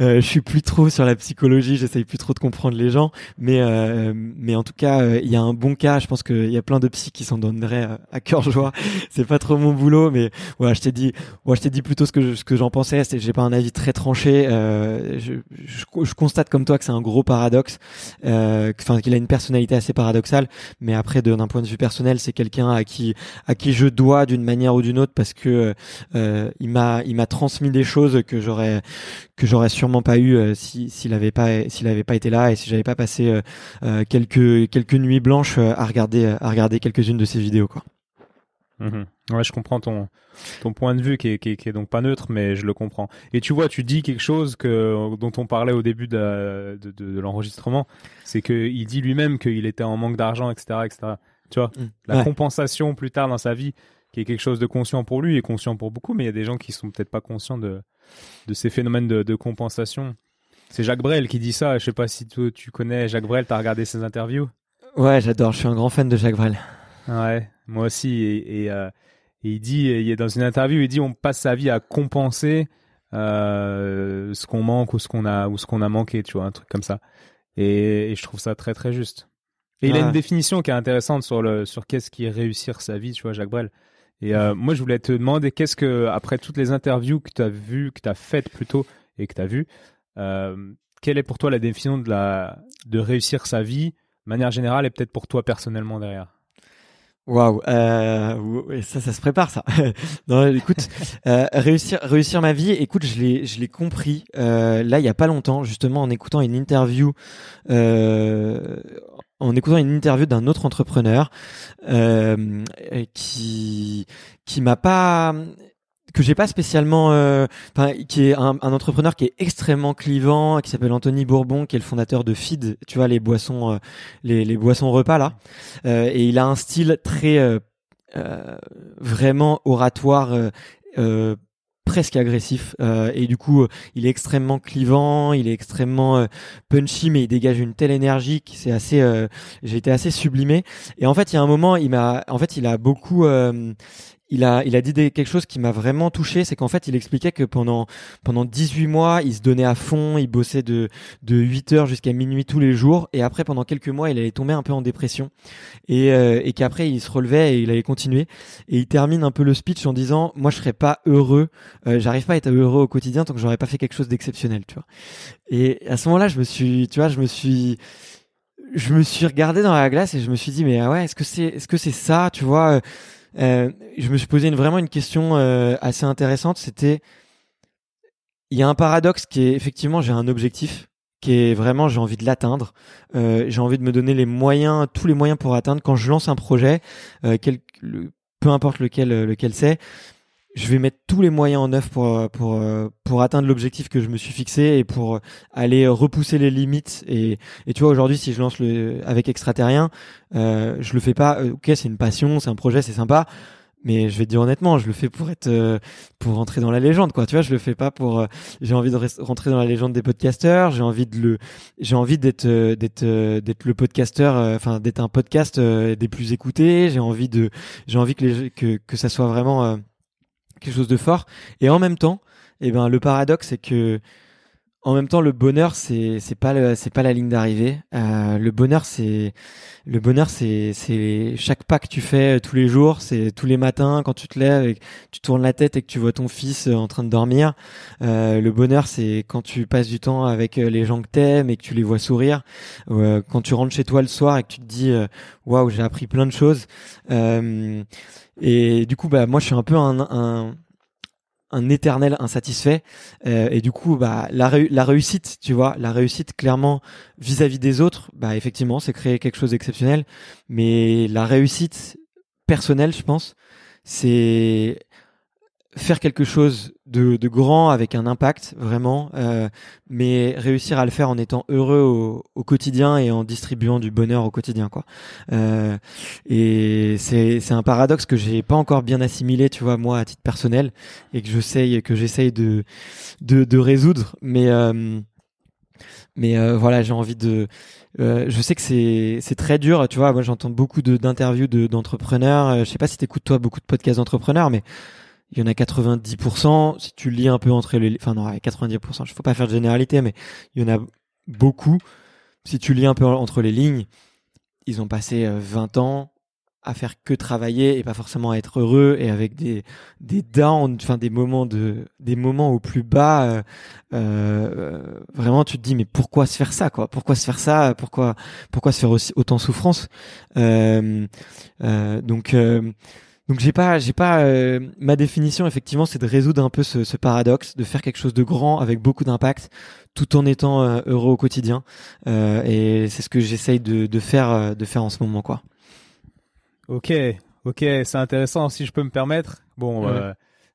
euh, je suis plus trop sur la psychologie. J'essaye plus trop de comprendre les gens. Mais euh, mais en tout cas, euh, il y a un bon cas. Je pense qu'il y a plein de psys qui s'en donneraient euh, à cœur joie. C'est pas trop mon boulot, mais voilà, je t'ai dit, ouais, je t'ai dit plutôt ce que je- ce que j'en pensais. J'ai pas un avis très tranché. Euh, je, je, je constate comme toi que c'est un gros paradoxe. euh, Enfin, qu'il a une personnalité assez paradoxale. Mais après, d'un point de vue personnel, c'est quelqu'un à qui à qui je dois d'une manière ou d'une autre parce que euh, il m'a il m'a transmis des choses que j'aurais que j'aurais sûrement pas eu euh, si s'il avait pas s'il avait pas été là et si j'avais pas passé euh, quelques quelques nuits blanches à regarder à regarder quelques-unes de ses vidéos quoi. Mhm. Ouais, je comprends ton ton point de vue qui est, qui, est, qui est donc pas neutre, mais je le comprends. Et tu vois, tu dis quelque chose que dont on parlait au début de, de, de, de l'enregistrement, c'est que il dit lui-même qu'il était en manque d'argent, etc., etc. Tu vois, la Ouais. compensation plus tard dans sa vie, qui est quelque chose de conscient pour lui et conscient pour beaucoup, mais il y a des gens qui sont peut-être pas conscients de de ces phénomènes de, de compensation. C'est Jacques Brel qui dit ça. Je sais pas si tu, tu connais Jacques Brel, t'as regardé ses interviews? Ouais, j'adore, je suis un grand fan de Jacques Brel. Ouais, moi aussi. Et, et, euh, et il dit, il est dans une interview, il dit, on passe sa vie à compenser euh, ce qu'on manque ou ce qu'on a ou ce qu'on a manqué, tu vois, un truc comme ça. Et, et je trouve ça très très juste. Et il a une définition qui est intéressante sur le sur qu'est-ce qui est réussir sa vie, tu vois, Jacques Brel. Et euh, moi, je voulais te demander qu'est-ce que après toutes les interviews que tu as vues, que tu as faites plutôt et que tu as vues, euh, quelle est pour toi la définition de la de réussir sa vie, de manière générale et peut-être pour toi personnellement derrière? Waouh, euh, ça, ça se prépare, ça. non, écoute, euh, réussir, réussir ma vie. Écoute, je l'ai, je l'ai compris. Euh, là, il y a pas longtemps, justement, en écoutant une interview, euh, en écoutant une interview d'un autre entrepreneur euh, qui, qui m'a pas que j'ai pas spécialement euh, qui est un, entrepreneur qui est extrêmement clivant qui s'appelle Anthony Bourbon qui est le fondateur de Feed tu vois les boissons euh, les, boissons repas là. Euh, et il a un style très vraiment oratoire presque agressif euh, et du coup euh, il est extrêmement clivant il est extrêmement euh, punchy mais il dégage une telle énergie que c'est assez euh, j'ai été assez sublimé. Et en fait il y a un moment il m'a en fait il a beaucoup il a, il a dit des- quelque chose qui m'a vraiment touché, c'est qu'en fait, il expliquait que pendant, pendant 18 mois, il se donnait à fond, il bossait de, de 8 heures jusqu'à minuit tous les jours, et après, pendant quelques mois, il allait tomber un peu en dépression, et, euh, et qu'après, il se relevait et il allait continuer, et il termine un peu le speech en disant, moi, je serais pas heureux, euh, j'arrive pas à être heureux au quotidien tant que j'aurais pas fait quelque chose d'exceptionnel, tu vois. Et à ce moment-là, je me suis, tu vois, je me suis, je me suis regardé dans la glace et je me suis dit, mais ah ouais, est-ce que c'est, est-ce que c'est ça, tu vois? Euh, je me suis posé une, vraiment une question euh, assez intéressante. C'était, il y a un paradoxe qui est effectivement, j'ai un objectif qui est vraiment, j'ai envie de l'atteindre. Euh, j'ai envie de me donner les moyens, tous les moyens pour atteindre. Quand je lance un projet, euh, quel, peu importe lequel, euh, lequel c'est, je vais mettre tous les moyens en œuvre pour euh, pour euh, pour atteindre l'objectif que je me suis fixé et pour euh, aller repousser les limites. Et et tu vois aujourd'hui si je lance le avec extraterrien euh, je le fais pas ok c'est une passion c'est un projet c'est sympa mais je vais te dire honnêtement je le fais pour être pour rentrer dans la légende quoi. Tu vois je le fais pas pour j'ai envie de rentrer dans la légende des podcasteurs j'ai envie de le j'ai envie d'être d'être d'être le podcasteur enfin d'être un podcast des plus écoutés j'ai envie de j'ai envie que les que que ça soit vraiment quelque chose de fort. Et en même temps eh ben le paradoxe c'est que en même temps le bonheur c'est c'est pas c'est pas la ligne d'arrivée. Euh, le bonheur c'est le bonheur c'est c'est chaque pas que tu fais euh, tous les jours c'est tous les matins quand tu te lèves et tu tournes la tête et que tu vois ton fils euh, en train de dormir. Le bonheur c'est quand tu passes du temps avec les gens que t'aimes et que tu les vois sourire. Quand tu rentres chez toi le soir et que tu te dis waouh j'ai appris plein de choses et du coup, bah, moi, je suis un peu un, un éternel insatisfait. Euh, et du coup bah la, la réussite tu vois la réussite clairement vis-à-vis des autres bah effectivement c'est créer quelque chose d'exceptionnel. Mais la réussite personnelle je pense c'est faire quelque chose de, de, grand avec un impact vraiment, euh, mais réussir à le faire en étant heureux au, au, quotidien et en distribuant du bonheur au quotidien quoi. Euh, et c'est c'est un paradoxe que j'ai pas encore bien assimilé, tu vois, moi à titre personnel et que j'essaye que j'essaye de, de de résoudre, mais euh, mais euh, voilà, j'ai envie de euh, je sais que c'est c'est très dur, tu vois. Moi, j'entends beaucoup d'interviews de d'entrepreneurs. Euh, je sais pas si t'écoutes toi beaucoup de podcasts d'entrepreneurs, mais il y en a 90%. Si tu lis un peu entre les, enfin non, 90%. Il faut pas faire de généralité, mais il y en a beaucoup. Si tu lis un peu entre les lignes, ils ont passé 20 euh, ans à faire que travailler et pas forcément à être heureux et avec des des downs, enfin des moments de des moments au plus bas. Euh, euh, vraiment, tu te dis mais pourquoi se faire ça quoi? Pourquoi se faire ça? Pourquoi pourquoi se faire aussi autant souffrance? Euh, euh Donc donc j'ai pas, j'ai pas euh, ma définition effectivement, c'est de résoudre un peu ce, ce, paradoxe, de faire quelque chose de grand avec beaucoup d'impact, tout en étant euh, heureux au quotidien. Euh, et c'est ce que j'essaye de, de faire, euh, de faire en ce moment, quoi. Ok, ok, c'est intéressant si je peux me permettre. Bon,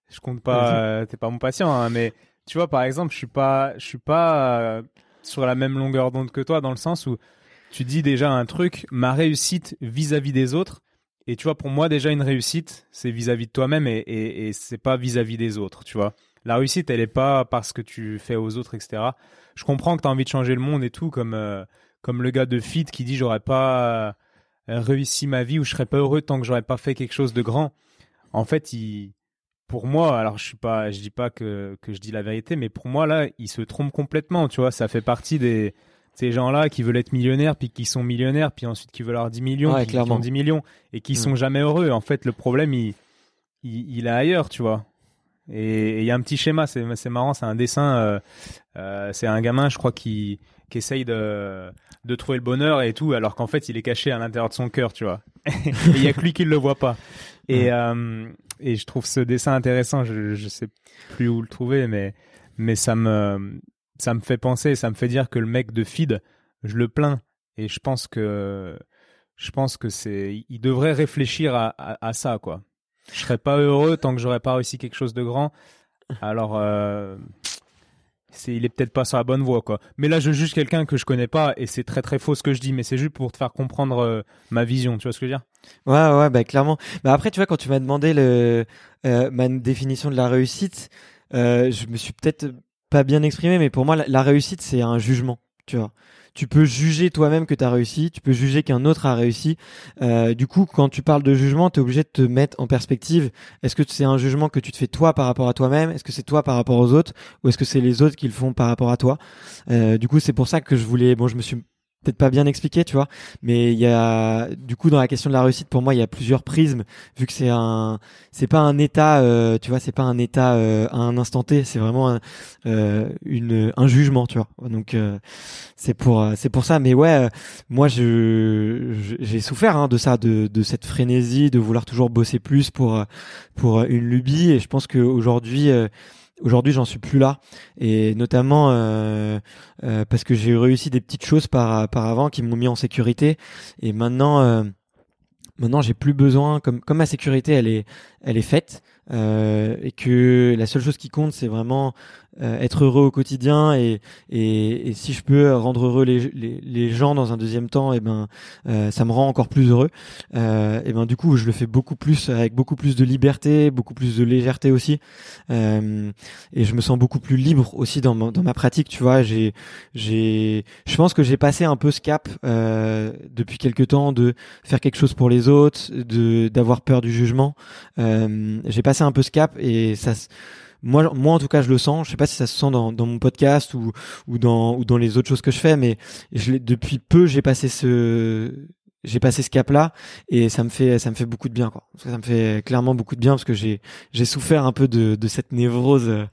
je compte pas, t'es pas mon patient, hein, mais tu vois par exemple, je suis pas, je suis pas sur la même longueur d'onde que toi dans le sens où tu dis déjà un truc, ma réussite vis-à-vis -vis des autres et tu vois, pour moi, déjà, une réussite, c'est vis-à-vis de toi-même et, c'est pas vis-à-vis des autres, tu vois. La réussite, elle est pas parce que tu fais aux autres, etc. Je comprends que tu as envie de changer le monde et tout, comme, euh, comme le gars de Fit qui dit j'aurais pas euh, réussi ma vie ou je serais pas heureux tant que j'aurais pas fait quelque chose de grand. En fait, pour moi, alors je suis pas, je dis pas que, que je dis la vérité, mais pour moi, là, il se trompe complètement, tu vois. Ça fait partie des, ces gens-là qui veulent être millionnaires, puis qui sont millionnaires, puis ensuite qui veulent avoir 10 millions, puis qui ont 10 millions, et qui mm. sont jamais heureux. En fait, le problème, il, il, il est ailleurs, tu vois. Et il y a un petit schéma, c'est, marrant, c'est un dessin, euh, euh, c'est un gamin, je crois, qui, qui essaye de, de trouver le bonheur et tout, alors qu'en fait, il est caché à l'intérieur de son cœur, tu vois. il y a que lui qui le voit pas. Et, euh, et je trouve ce dessin intéressant, je, je sais plus où le trouver, mais, mais ça me, ça me fait penser, ça me fait dire que le mec de feed, je le plains et je pense que je pense que c'est il devrait réfléchir à, ça quoi. Je serais pas heureux tant que j'aurais pas réussi quelque chose de grand. Alors euh, c'est il est peut-être pas sur la bonne voie quoi. Mais là je juge quelqu'un que je connais pas et c'est très très faux ce que je dis mais c'est juste pour te faire comprendre euh, ma vision, tu vois ce que je veux dire? Ouais ouais bah clairement. Bah après tu vois quand tu m'as demandé euh, ma définition de la réussite, je me suis peut-être pas bien exprimé, mais pour moi, la, réussite, c'est un jugement, tu vois. Tu peux juger toi-même que tu as réussi, tu peux juger qu'un autre a réussi. Euh, du coup, quand tu parles de jugement, tu es obligé de te mettre en perspective. Est-ce que c'est un jugement que tu te fais toi par rapport à toi-même? Est-ce que c'est toi par rapport aux autres? Ou est-ce que c'est les autres qui le font par rapport à toi? Euh, Du coup, c'est pour ça que je voulais... Bon, je me suis peut-être pas bien expliqué, tu vois. Mais il y a, du coup, dans la question de la réussite, pour moi, il y a plusieurs prismes, vu que c'est un, c'est pas un état, euh, tu vois, c'est pas un état euh, à un instant T, c'est vraiment un, euh, une, un jugement, tu vois. Donc, c'est pour, c'est pour ça. Mais ouais, moi, je, j'ai souffert hein, de ça, de, de cette frénésie, de vouloir toujours bosser plus pour, pour une lubie. Et je pense qu'aujourd'hui, Aujourd'hui, j'en suis plus là, et notamment euh, euh, parce que j'ai réussi des petites choses par, par avant qui m'ont mis en sécurité, et maintenant, euh, maintenant, j'ai plus besoin, comme comme ma sécurité, elle est, elle est faite, et que la seule chose qui compte, c'est vraiment euh, être heureux au quotidien et, et, et, si je peux rendre heureux les, les, les gens dans un deuxième temps et eh ben euh, ça me rend encore plus heureux. Euh, et ben du coup je le fais beaucoup plus avec beaucoup plus de liberté beaucoup plus de légèreté aussi. Euh, et je me sens beaucoup plus libre aussi dans ma, dans ma pratique tu vois. J'ai j'ai je pense que j'ai passé un peu ce cap euh, depuis quelques temps de faire quelque chose pour les autres de d'avoir peur du jugement. J'ai passé un peu ce cap et ça moi, moi en tout cas, je le sens. Je sais pas si ça se sent dans, dans mon podcast ou, ou dans ou dans les autres choses que je fais, mais je depuis peu, j'ai passé ce j'ai passé ce cap là et ça me fait ça me fait beaucoup de bien quoi ça me fait clairement beaucoup de bien parce que j'ai j'ai souffert un peu de de cette névrose euh,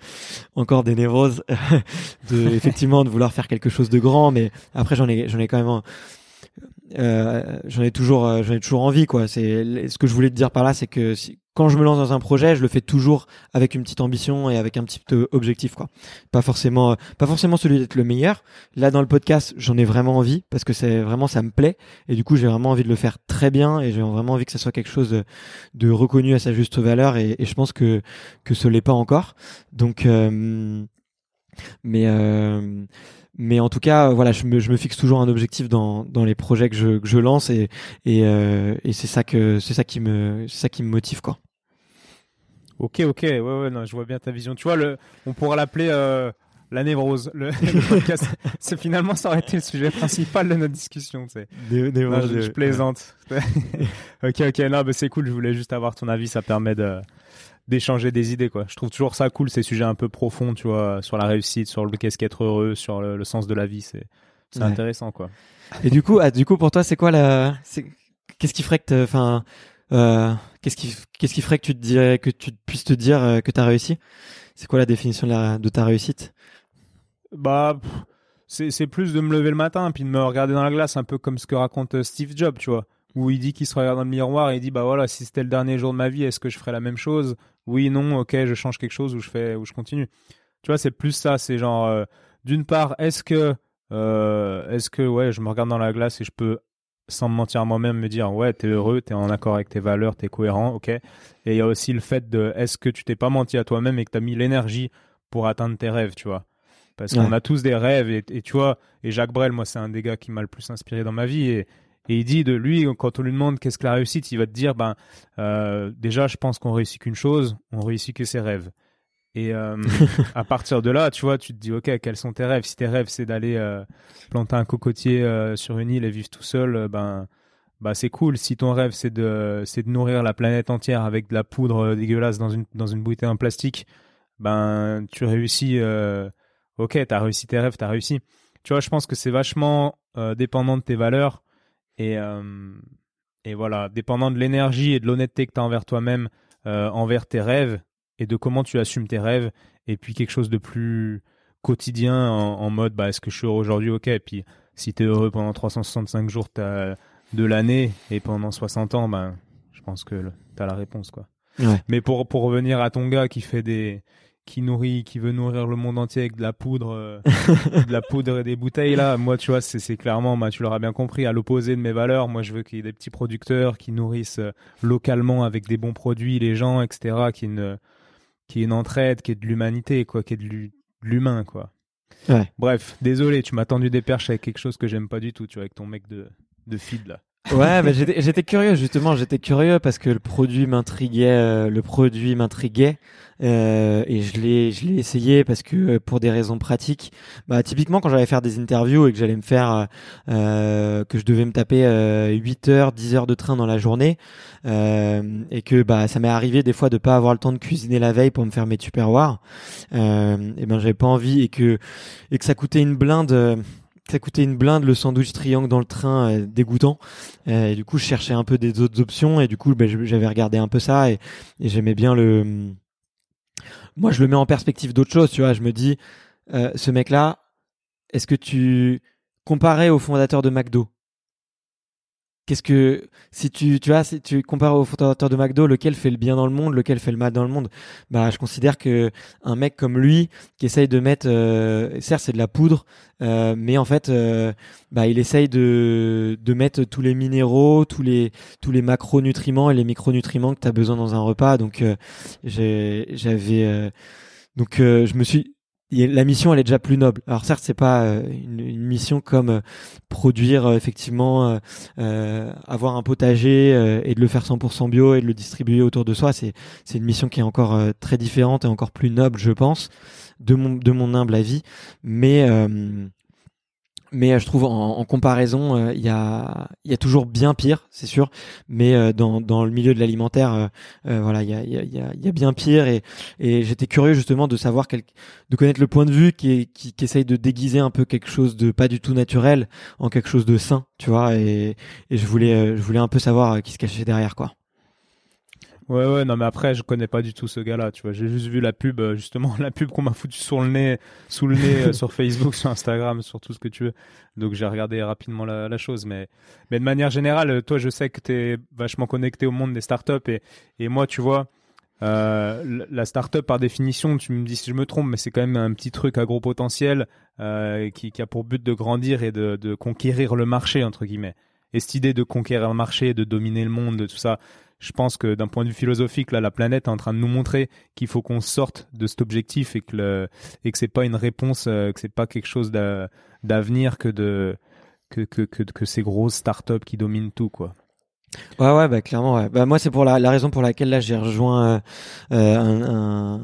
encore des névroses de effectivement de vouloir faire quelque chose de grand mais après j'en ai j'en ai quand même euh, j'en ai toujours, euh, j'en ai toujours envie, quoi. C'est ce que je voulais te dire par là, c'est que si, quand je me lance dans un projet, je le fais toujours avec une petite ambition et avec un petit objectif, quoi. Pas forcément, pas forcément celui d'être le meilleur. Là, dans le podcast, j'en ai vraiment envie parce que c'est vraiment, ça me plaît et du coup, j'ai vraiment envie de le faire très bien et j'ai vraiment envie que ça soit quelque chose de, reconnu à sa juste valeur et, je pense que que ce l'est pas encore. Donc, euh, mais euh, mais en tout cas, voilà, je me, je me fixe toujours un objectif dans, dans les projets que je, que je lance et, et, euh, et c'est ça que c'est ça qui me c'est ça qui me motive quoi. Ok, ok, ouais, ouais, non, je vois bien ta vision. Tu vois, le, on pourra l'appeler euh, la névrose. Le, le podcast, c'est finalement ça aurait été le sujet principal de notre discussion. Tu sais. je, plaisante. ok, ok, non, mais c'est cool. Je voulais juste avoir ton avis. Ça permet de d'échanger des idées quoi. Je trouve toujours ça cool ces sujets un peu profonds, tu vois, sur la réussite, sur le qu'est-ce qu'être heureux, sur le, sens de la vie, c'est c'est intéressant quoi. Et du coup, ah, du coup pour toi, c'est quoi la qu'est-ce qui ferait que enfin euh, qu'est-ce qui qu'est-ce qui ferait que tu te dirais que tu puisses te dire euh, que tu as réussi? C'est quoi la définition de, la, de ta réussite? Bah c'est c'est plus de me lever le matin puis de me regarder dans la glace un peu comme ce que raconte euh, Steve Jobs, tu vois où il dit qu'il se regarde dans le miroir et il dit bah voilà si c'était le dernier jour de ma vie est-ce que je ferais la même chose? Oui non ok je change quelque chose ou je fais ou je continue. Tu vois c'est plus ça c'est genre euh, d'une part est-ce que euh, est-ce que ouais je me regarde dans la glace et je peux sans me mentir à moi-même me dire ouais t'es heureux t'es en accord avec tes valeurs t'es cohérent ok? Et il y a aussi le fait de est-ce que tu t'es pas menti à toi-même et que t'as mis l'énergie pour atteindre tes rêves tu vois? Parce qu'on a tous des rêves et, et, tu vois et Jacques Brel moi c'est un des gars qui m'a le plus inspiré dans ma vie et et il dit de lui, quand on lui demande qu'est-ce que la réussite, il va te dire, ben, euh, déjà, je pense qu'on réussit qu'une chose, on réussit que ses rêves. Et euh, à partir de là, tu vois, tu te dis, ok, quels sont tes rêves? Si tes rêves, c'est d'aller euh, planter un cocotier sur une île et vivre tout seul, ben, bah c'est cool. Si ton rêve, c'est de, c'est de nourrir la planète entière avec de la poudre dégueulasse dans une, dans une bouteille en plastique, ben, tu réussis. ok, t'as réussi tes rêves, t'as réussi. Tu vois, je pense que c'est vachement dépendant de tes valeurs et, euh, et voilà, dépendant de l'énergie et de l'honnêteté que tu as envers toi-même, euh, envers tes rêves et de comment tu assumes tes rêves, et puis quelque chose de plus quotidien en, mode bah, est-ce que je suis heureux aujourd'hui? Ok, et puis si tu es heureux pendant 365 jours de l'année et pendant 60 ans, ben, je pense que tu as la réponse. quoi. Mais pour, pour revenir à ton gars qui fait des, qui nourrit, qui veut nourrir le monde entier avec de la poudre, euh, de la poudre et des bouteilles là. Moi, tu vois, c'est clairement, bah, tu l'auras bien compris, à l'opposé de mes valeurs. Moi, je veux qu'il y ait des petits producteurs qui nourrissent euh, localement avec des bons produits les gens, etc. Qui une, qui une entraide, qui est de l'humanité, quoi, qui est de l'humain, quoi. Bref, désolé, tu m'as tendu des perches avec quelque chose que j'aime pas du tout, tu vois, avec ton mec de de feed là. Ouais, mais j'étais curieux justement, j'étais curieux parce que le produit m'intriguait, euh, le produit m'intriguait euh, et je l'ai je l'ai essayé parce que euh, pour des raisons pratiques, bah typiquement quand j'allais faire des interviews et que j'allais me faire euh, que je devais me taper 8 heures, 10 heures de train dans la journée et que bah ça m'est arrivé des fois de pas avoir le temps de cuisiner la veille pour me faire mes tupperwares, et ben j'avais pas envie et que et que ça coûtait une blinde ça coûtait une blinde le sandwich triangle dans le train euh, dégoûtant. Euh, et du coup je cherchais un peu des autres options. Et du coup ben, j'avais regardé un peu ça et, j'aimais bien le moi je le mets en perspective d'autres choses tu vois. Je me dis euh, ce mec là est-ce que tu comparé au fondateur de McDo? Qu'est-ce que si tu tu si tu compares au fondateur de McDo lequel fait le bien dans le monde lequel fait le mal dans le monde? Bah je considère que un mec comme lui qui essaye de mettre euh, certes c'est de la poudre euh, mais en fait euh, bah il essaye de de mettre tous les minéraux tous les tous les macronutriments et les micronutriments que tu as besoin dans un repas. Donc j'avais donc je me suis la mission elle est déjà plus noble. Alors certes c'est pas euh, une, mission comme euh, produire euh, effectivement avoir un potager et de le faire 100% bio et de le distribuer autour de soi. C'est c'est une mission qui est encore très différente et encore plus noble je pense de mon de mon humble avis. Mais mais euh, je trouve en, comparaison, euh, il y, a, toujours bien pire, c'est sûr. Mais euh, dans, le milieu de l'alimentaire, voilà, il y a, bien pire. Et, j'étais curieux justement de savoir, quel, de connaître le point de vue qui, essaye de déguiser un peu quelque chose de pas du tout naturel en quelque chose de sain, tu vois. Et, et je voulais, je voulais un peu savoir qui se cachait derrière, quoi. Ouais, ouais, non, mais après, je connais pas du tout ce gars-là, tu vois. J'ai juste vu la pub, euh, justement, la pub qu'on m'a foutu sur le nez, sous le nez, euh, sur Facebook, sur Instagram, sur tout ce que tu veux. Donc, j'ai regardé rapidement la, la, chose. Mais, mais de manière générale, toi, je sais que tu es vachement connecté au monde des startups. Et, et moi, tu vois, euh, la startup, par définition, tu me dis si je me trompe, mais c'est quand même un petit truc à gros potentiel euh, qui, qui, a pour but de grandir et de, de conquérir le marché, entre guillemets. Et cette idée de conquérir le marché, de dominer le monde, de tout ça, je pense que d'un point de vue philosophique, là, la planète est en train de nous montrer qu'il faut qu'on sorte de cet objectif et que le, et que c'est pas une réponse, euh, que c'est pas quelque chose d'avenir que de que, que, que, ces grosses startups qui dominent tout, quoi. Ouais, ouais, bah clairement. Ouais. Bah moi, c'est pour la, raison pour laquelle là j'ai rejoint euh, euh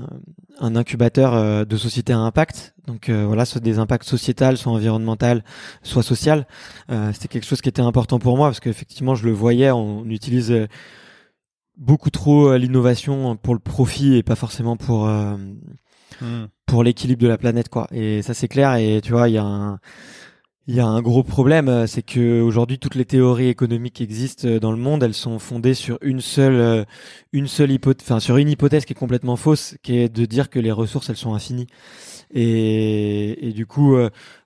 un, incubateur de sociétés à impact. Donc voilà, soit des impacts sociétals, soit environnemental, soit social. C'était quelque chose qui était important pour moi parce qu'effectivement, je le voyais. On, utilise beaucoup trop l'innovation pour le profit et pas forcément pour hmm. pour l'équilibre de la planète, quoi. Et ça, c'est clair. Et tu vois, il y a un il y a un gros problème, euh, c'est que aujourd'hui toutes les théories économiques qui existent euh, dans le monde, elles sont fondées sur une seule, euh, une seule hypothèse, enfin sur une hypothèse qui est complètement fausse, qui est de dire que les ressources elles sont infinies. Et, et du coup,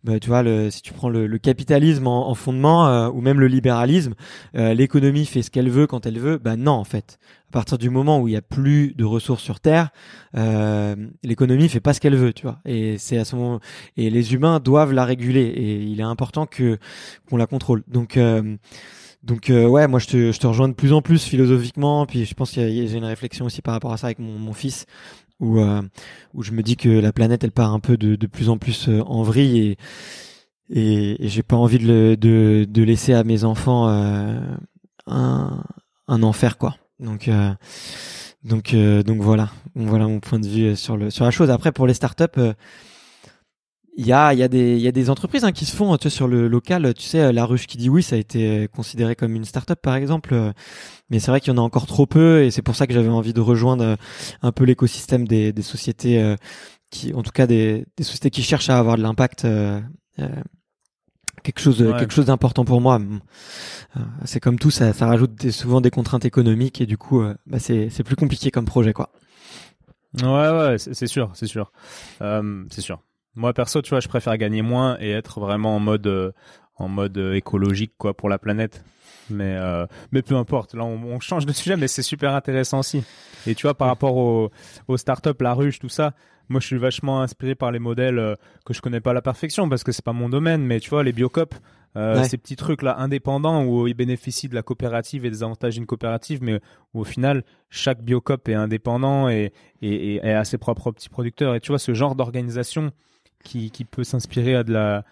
bah, tu vois, le, si tu prends le, le capitalisme en, en fondement ou même le libéralisme, l'économie fait ce qu'elle veut quand elle veut. Ben non, en fait, à partir du moment où il y a plus de ressources sur Terre, euh, l'économie fait pas ce qu'elle veut, tu vois. Et c'est à ce moment et les humains doivent la réguler et il est important que qu'on la contrôle. Donc euh, donc euh, ouais, moi je te, je te rejoins de plus en plus philosophiquement, puis je pense qu'il y a, j'ai une réflexion aussi par rapport à ça avec mon, mon fils, où euh, où je me dis que la planète elle part un peu de, de plus en plus euh, en vrille et et, et j'ai pas envie de, le, de, de laisser à mes enfants euh, un, un enfer quoi. Donc euh, donc euh, donc voilà, voilà mon point de vue sur le sur la chose. Après pour les startups euh, il y a il y a des il y a des entreprises hein, qui se font tu sais, sur le local. Tu sais la ruche qui dit oui ça a été considéré comme une startup par exemple mais c'est vrai qu'il y en a encore trop peu et c'est pour ça que j'avais envie de rejoindre un peu l'écosystème des, des sociétés qui en tout cas des, des sociétés qui cherchent à avoir de l'impact quelque chose quelque chose d'important pour moi. Euh, c'est comme tout ça ça rajoute souvent des contraintes économiques et du coup euh, bah c'est c'est plus compliqué comme projet quoi. Ouais ouais c'est sûr c'est sûr. Euh, c'est sûr moi perso tu vois je préfère gagner moins et être vraiment en mode en mode écologique quoi pour la planète. Mais mais peu importe. Là on, on, change de sujet mais c'est super intéressant aussi. Et tu vois par rapport aux, aux startups la ruche tout ça moi, je suis vachement inspiré par les modèles euh, que je connais pas à la perfection parce que c'est pas mon domaine, mais tu vois, les biocop, euh, ces petits trucs là indépendants où ils bénéficient de la coopérative et des avantages d'une coopérative, mais où au final chaque biocop est indépendant et, et, et, a ses propres petits producteurs. Et tu vois ce genre d'organisation qui, qui peut s'inspirer à de la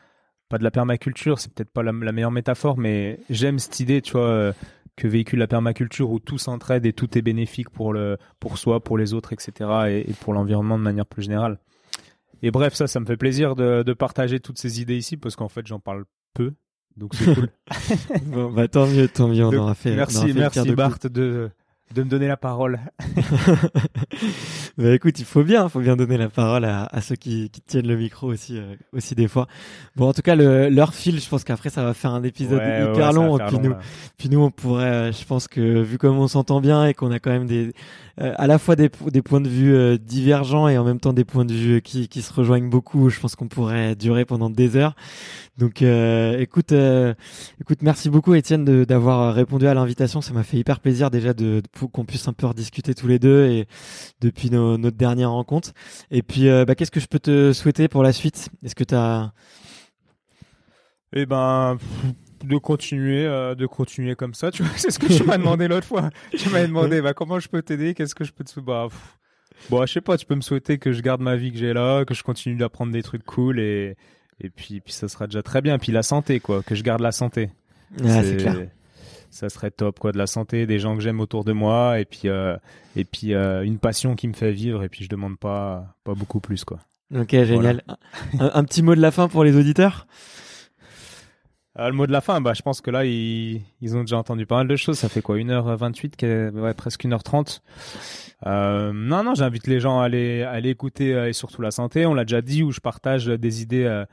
pas de la permaculture, c'est peut-être pas la, la, meilleure métaphore, mais j'aime cette idée, tu vois, euh, que véhicule la permaculture où tout s'entraide et tout est bénéfique pour le pour soi, pour les autres, etc. et, et pour l'environnement de manière plus générale. Et bref, ça, ça me fait plaisir de, de partager toutes ces idées ici parce qu'en fait, j'en parle peu, donc c'est cool. bon, bah tant mieux, tant mieux, on aura fait. Merci, aura fait merci Bart de de me donner la parole. bah écoute, il faut bien, faut bien donner la parole à, à ceux qui, qui, tiennent le micro aussi, euh, aussi des fois. Bon, en tout cas, le, leur fil, je pense qu'après ça va faire un épisode ouais, hyper ouais, long. Puis long, nous, là. puis nous, on pourrait, euh, je pense que vu comme on s'entend bien et qu'on a quand même des, euh, à la fois des, des points de vue euh, divergents et en même temps des points de vue qui, qui se rejoignent beaucoup, je pense qu'on pourrait durer pendant des heures. Donc, euh, écoute, écoute, merci beaucoup Étienne d'avoir répondu à l'invitation. Ça m'a fait hyper plaisir déjà de, de qu'on puisse un peu rediscuter tous les deux et depuis nos, notre dernière rencontre. Et puis, bah, qu'est-ce que je peux te souhaiter pour la suite? Est-ce que tu as Eh ben, de continuer, euh, de continuer comme ça. Tu vois, c'est ce que tu m'as demandé l'autre fois. Tu m'avais demandé, bah, comment je peux t'aider Qu'est-ce que je peux te bah, bon, je sais pas. Tu peux me souhaiter que je garde ma vie que j'ai là, que je continue d'apprendre des trucs cool et et puis puis ça sera déjà très bien. Puis la santé, quoi, que je garde la santé. Ah, c'est clair. Ça serait top, quoi, de la santé, des gens que j'aime autour de moi et puis euh, et puis euh, une passion qui me fait vivre et puis je demande pas pas beaucoup plus, quoi. Ok, génial. Voilà. un, un petit mot de la fin pour les auditeurs? Euh, le mot de la fin, bah, je pense que là, ils, ils ont déjà entendu pas mal de choses. Ça fait quoi, 1h28, ouais, presque 1h30. Euh, non, non, j'invite les gens à aller, à aller écouter euh, et surtout la santé. On l'a déjà dit où je partage des idées, euh,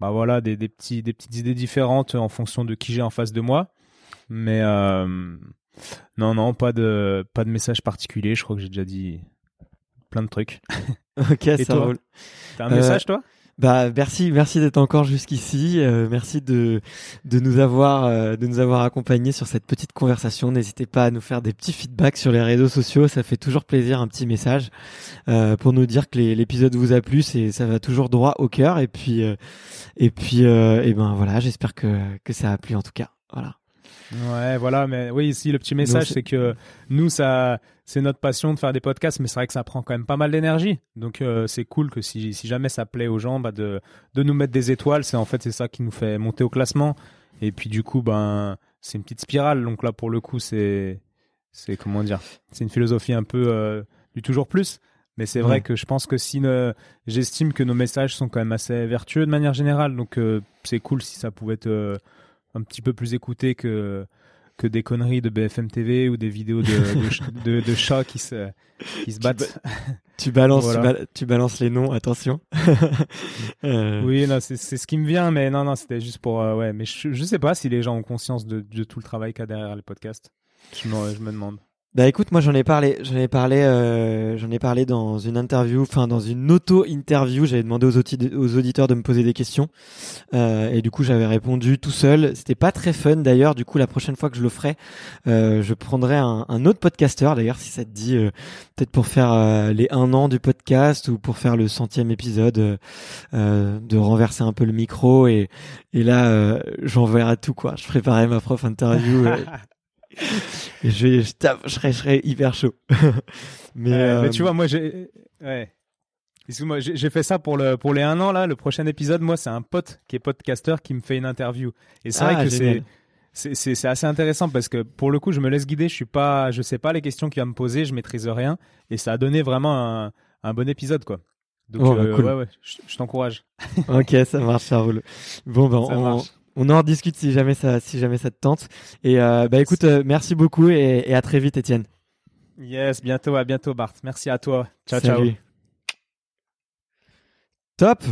bah voilà, des, des, petits, des petites idées différentes en fonction de qui j'ai en face de moi. Mais, euh, Non, non, pas de, pas de message particulier. Je crois que j'ai déjà dit plein de trucs. ok, Et ça roule. T'as un message, toi? Bah merci, merci d'être encore jusqu'ici. euh, merci de de nous avoir euh, de nous avoir accompagnés sur cette petite conversation. N'hésitez pas à nous faire des petits feedbacks sur les réseaux sociaux. Ça fait toujours plaisir un petit message euh, pour nous dire que l'épisode vous a plu. C'est ça va toujours droit au cœur. Et puis euh, et puis euh, et ben voilà. J'espère que que ça a plu en tout cas. Voilà. Ouais, voilà, mais oui, ici le petit message, c'est- que nous, ça, c'est notre passion de faire des podcasts, mais c'est vrai que ça prend quand même pas mal d'énergie. Donc euh, c'est cool que si, si jamais ça plaît aux gens, bah, de, de nous mettre des étoiles. C'est en fait c'est ça qui nous fait monter au classement. Et puis du coup, ben, c'est une petite spirale. Donc là, pour le coup, c'est, c'est comment dire, c'est une philosophie un peu euh, du toujours plus. Mais c'est vrai Ouais. que je pense que si ne- j'estime que nos messages sont quand même assez vertueux de manière générale. Donc euh, c'est cool si ça pouvait euh, un petit peu plus écouté que que des conneries de BFM TV ou des vidéos de, de, ch- de- de chats qui se, qui se battent. Tu balances, Voilà. tu, bal- tu balances les noms. Attention. Euh, Oui, c'est c'est ce qui me vient, mais non, non, c'était juste pour. euh, ouais, mais je, je sais pas si les gens ont conscience de, de tout le travail qu'il y a derrière les podcasts. Je me, je me demande. Bah écoute, moi j'en ai parlé, j'en ai parlé, euh, j'en ai parlé dans une interview, enfin dans une auto-interview. J'avais demandé aux, audi- aux auditeurs de me poser des questions euh, et du coup j'avais répondu tout seul. C'était pas très fun d'ailleurs. Du coup la prochaine fois que je le ferai, euh, je prendrai un, un autre podcasteur d'ailleurs si ça te dit, euh, peut-être pour faire euh, les un an du podcast ou pour faire le centième épisode, de renverser un peu le micro et et là euh, j'enverrai tout quoi. Je préparais ma propre interview. je, je, tape, je, serais, je serais hyper chaud. mais, Euh, euh, mais tu vois, moi, j'ai. Ouais. Excuse-moi, j'ai fait ça pour, le, pour les un an, là. Le prochain épisode, moi, c'est un pote qui est podcasteur qui me fait une interview. Et c'est Ah, vrai que génial. c'est. C'est, assez intéressant parce que pour le coup, je me laisse guider. Je suis pas, je sais pas les questions qu'il va me poser, je maîtrise rien, et ça a donné vraiment un, un bon épisode, quoi. Donc, Oh, bah, euh, cool. ouais, ouais, je, je t'encourage. ok, ça marche, ça roule. Bon, ben, Ça on, marche. On en rediscute si jamais ça, si jamais ça te tente. Et euh, bah écoute, euh, merci beaucoup et, et à très vite, Étienne. Yes, bientôt, à bientôt, Bart. Merci à toi. Ciao, Salut. ciao. Top.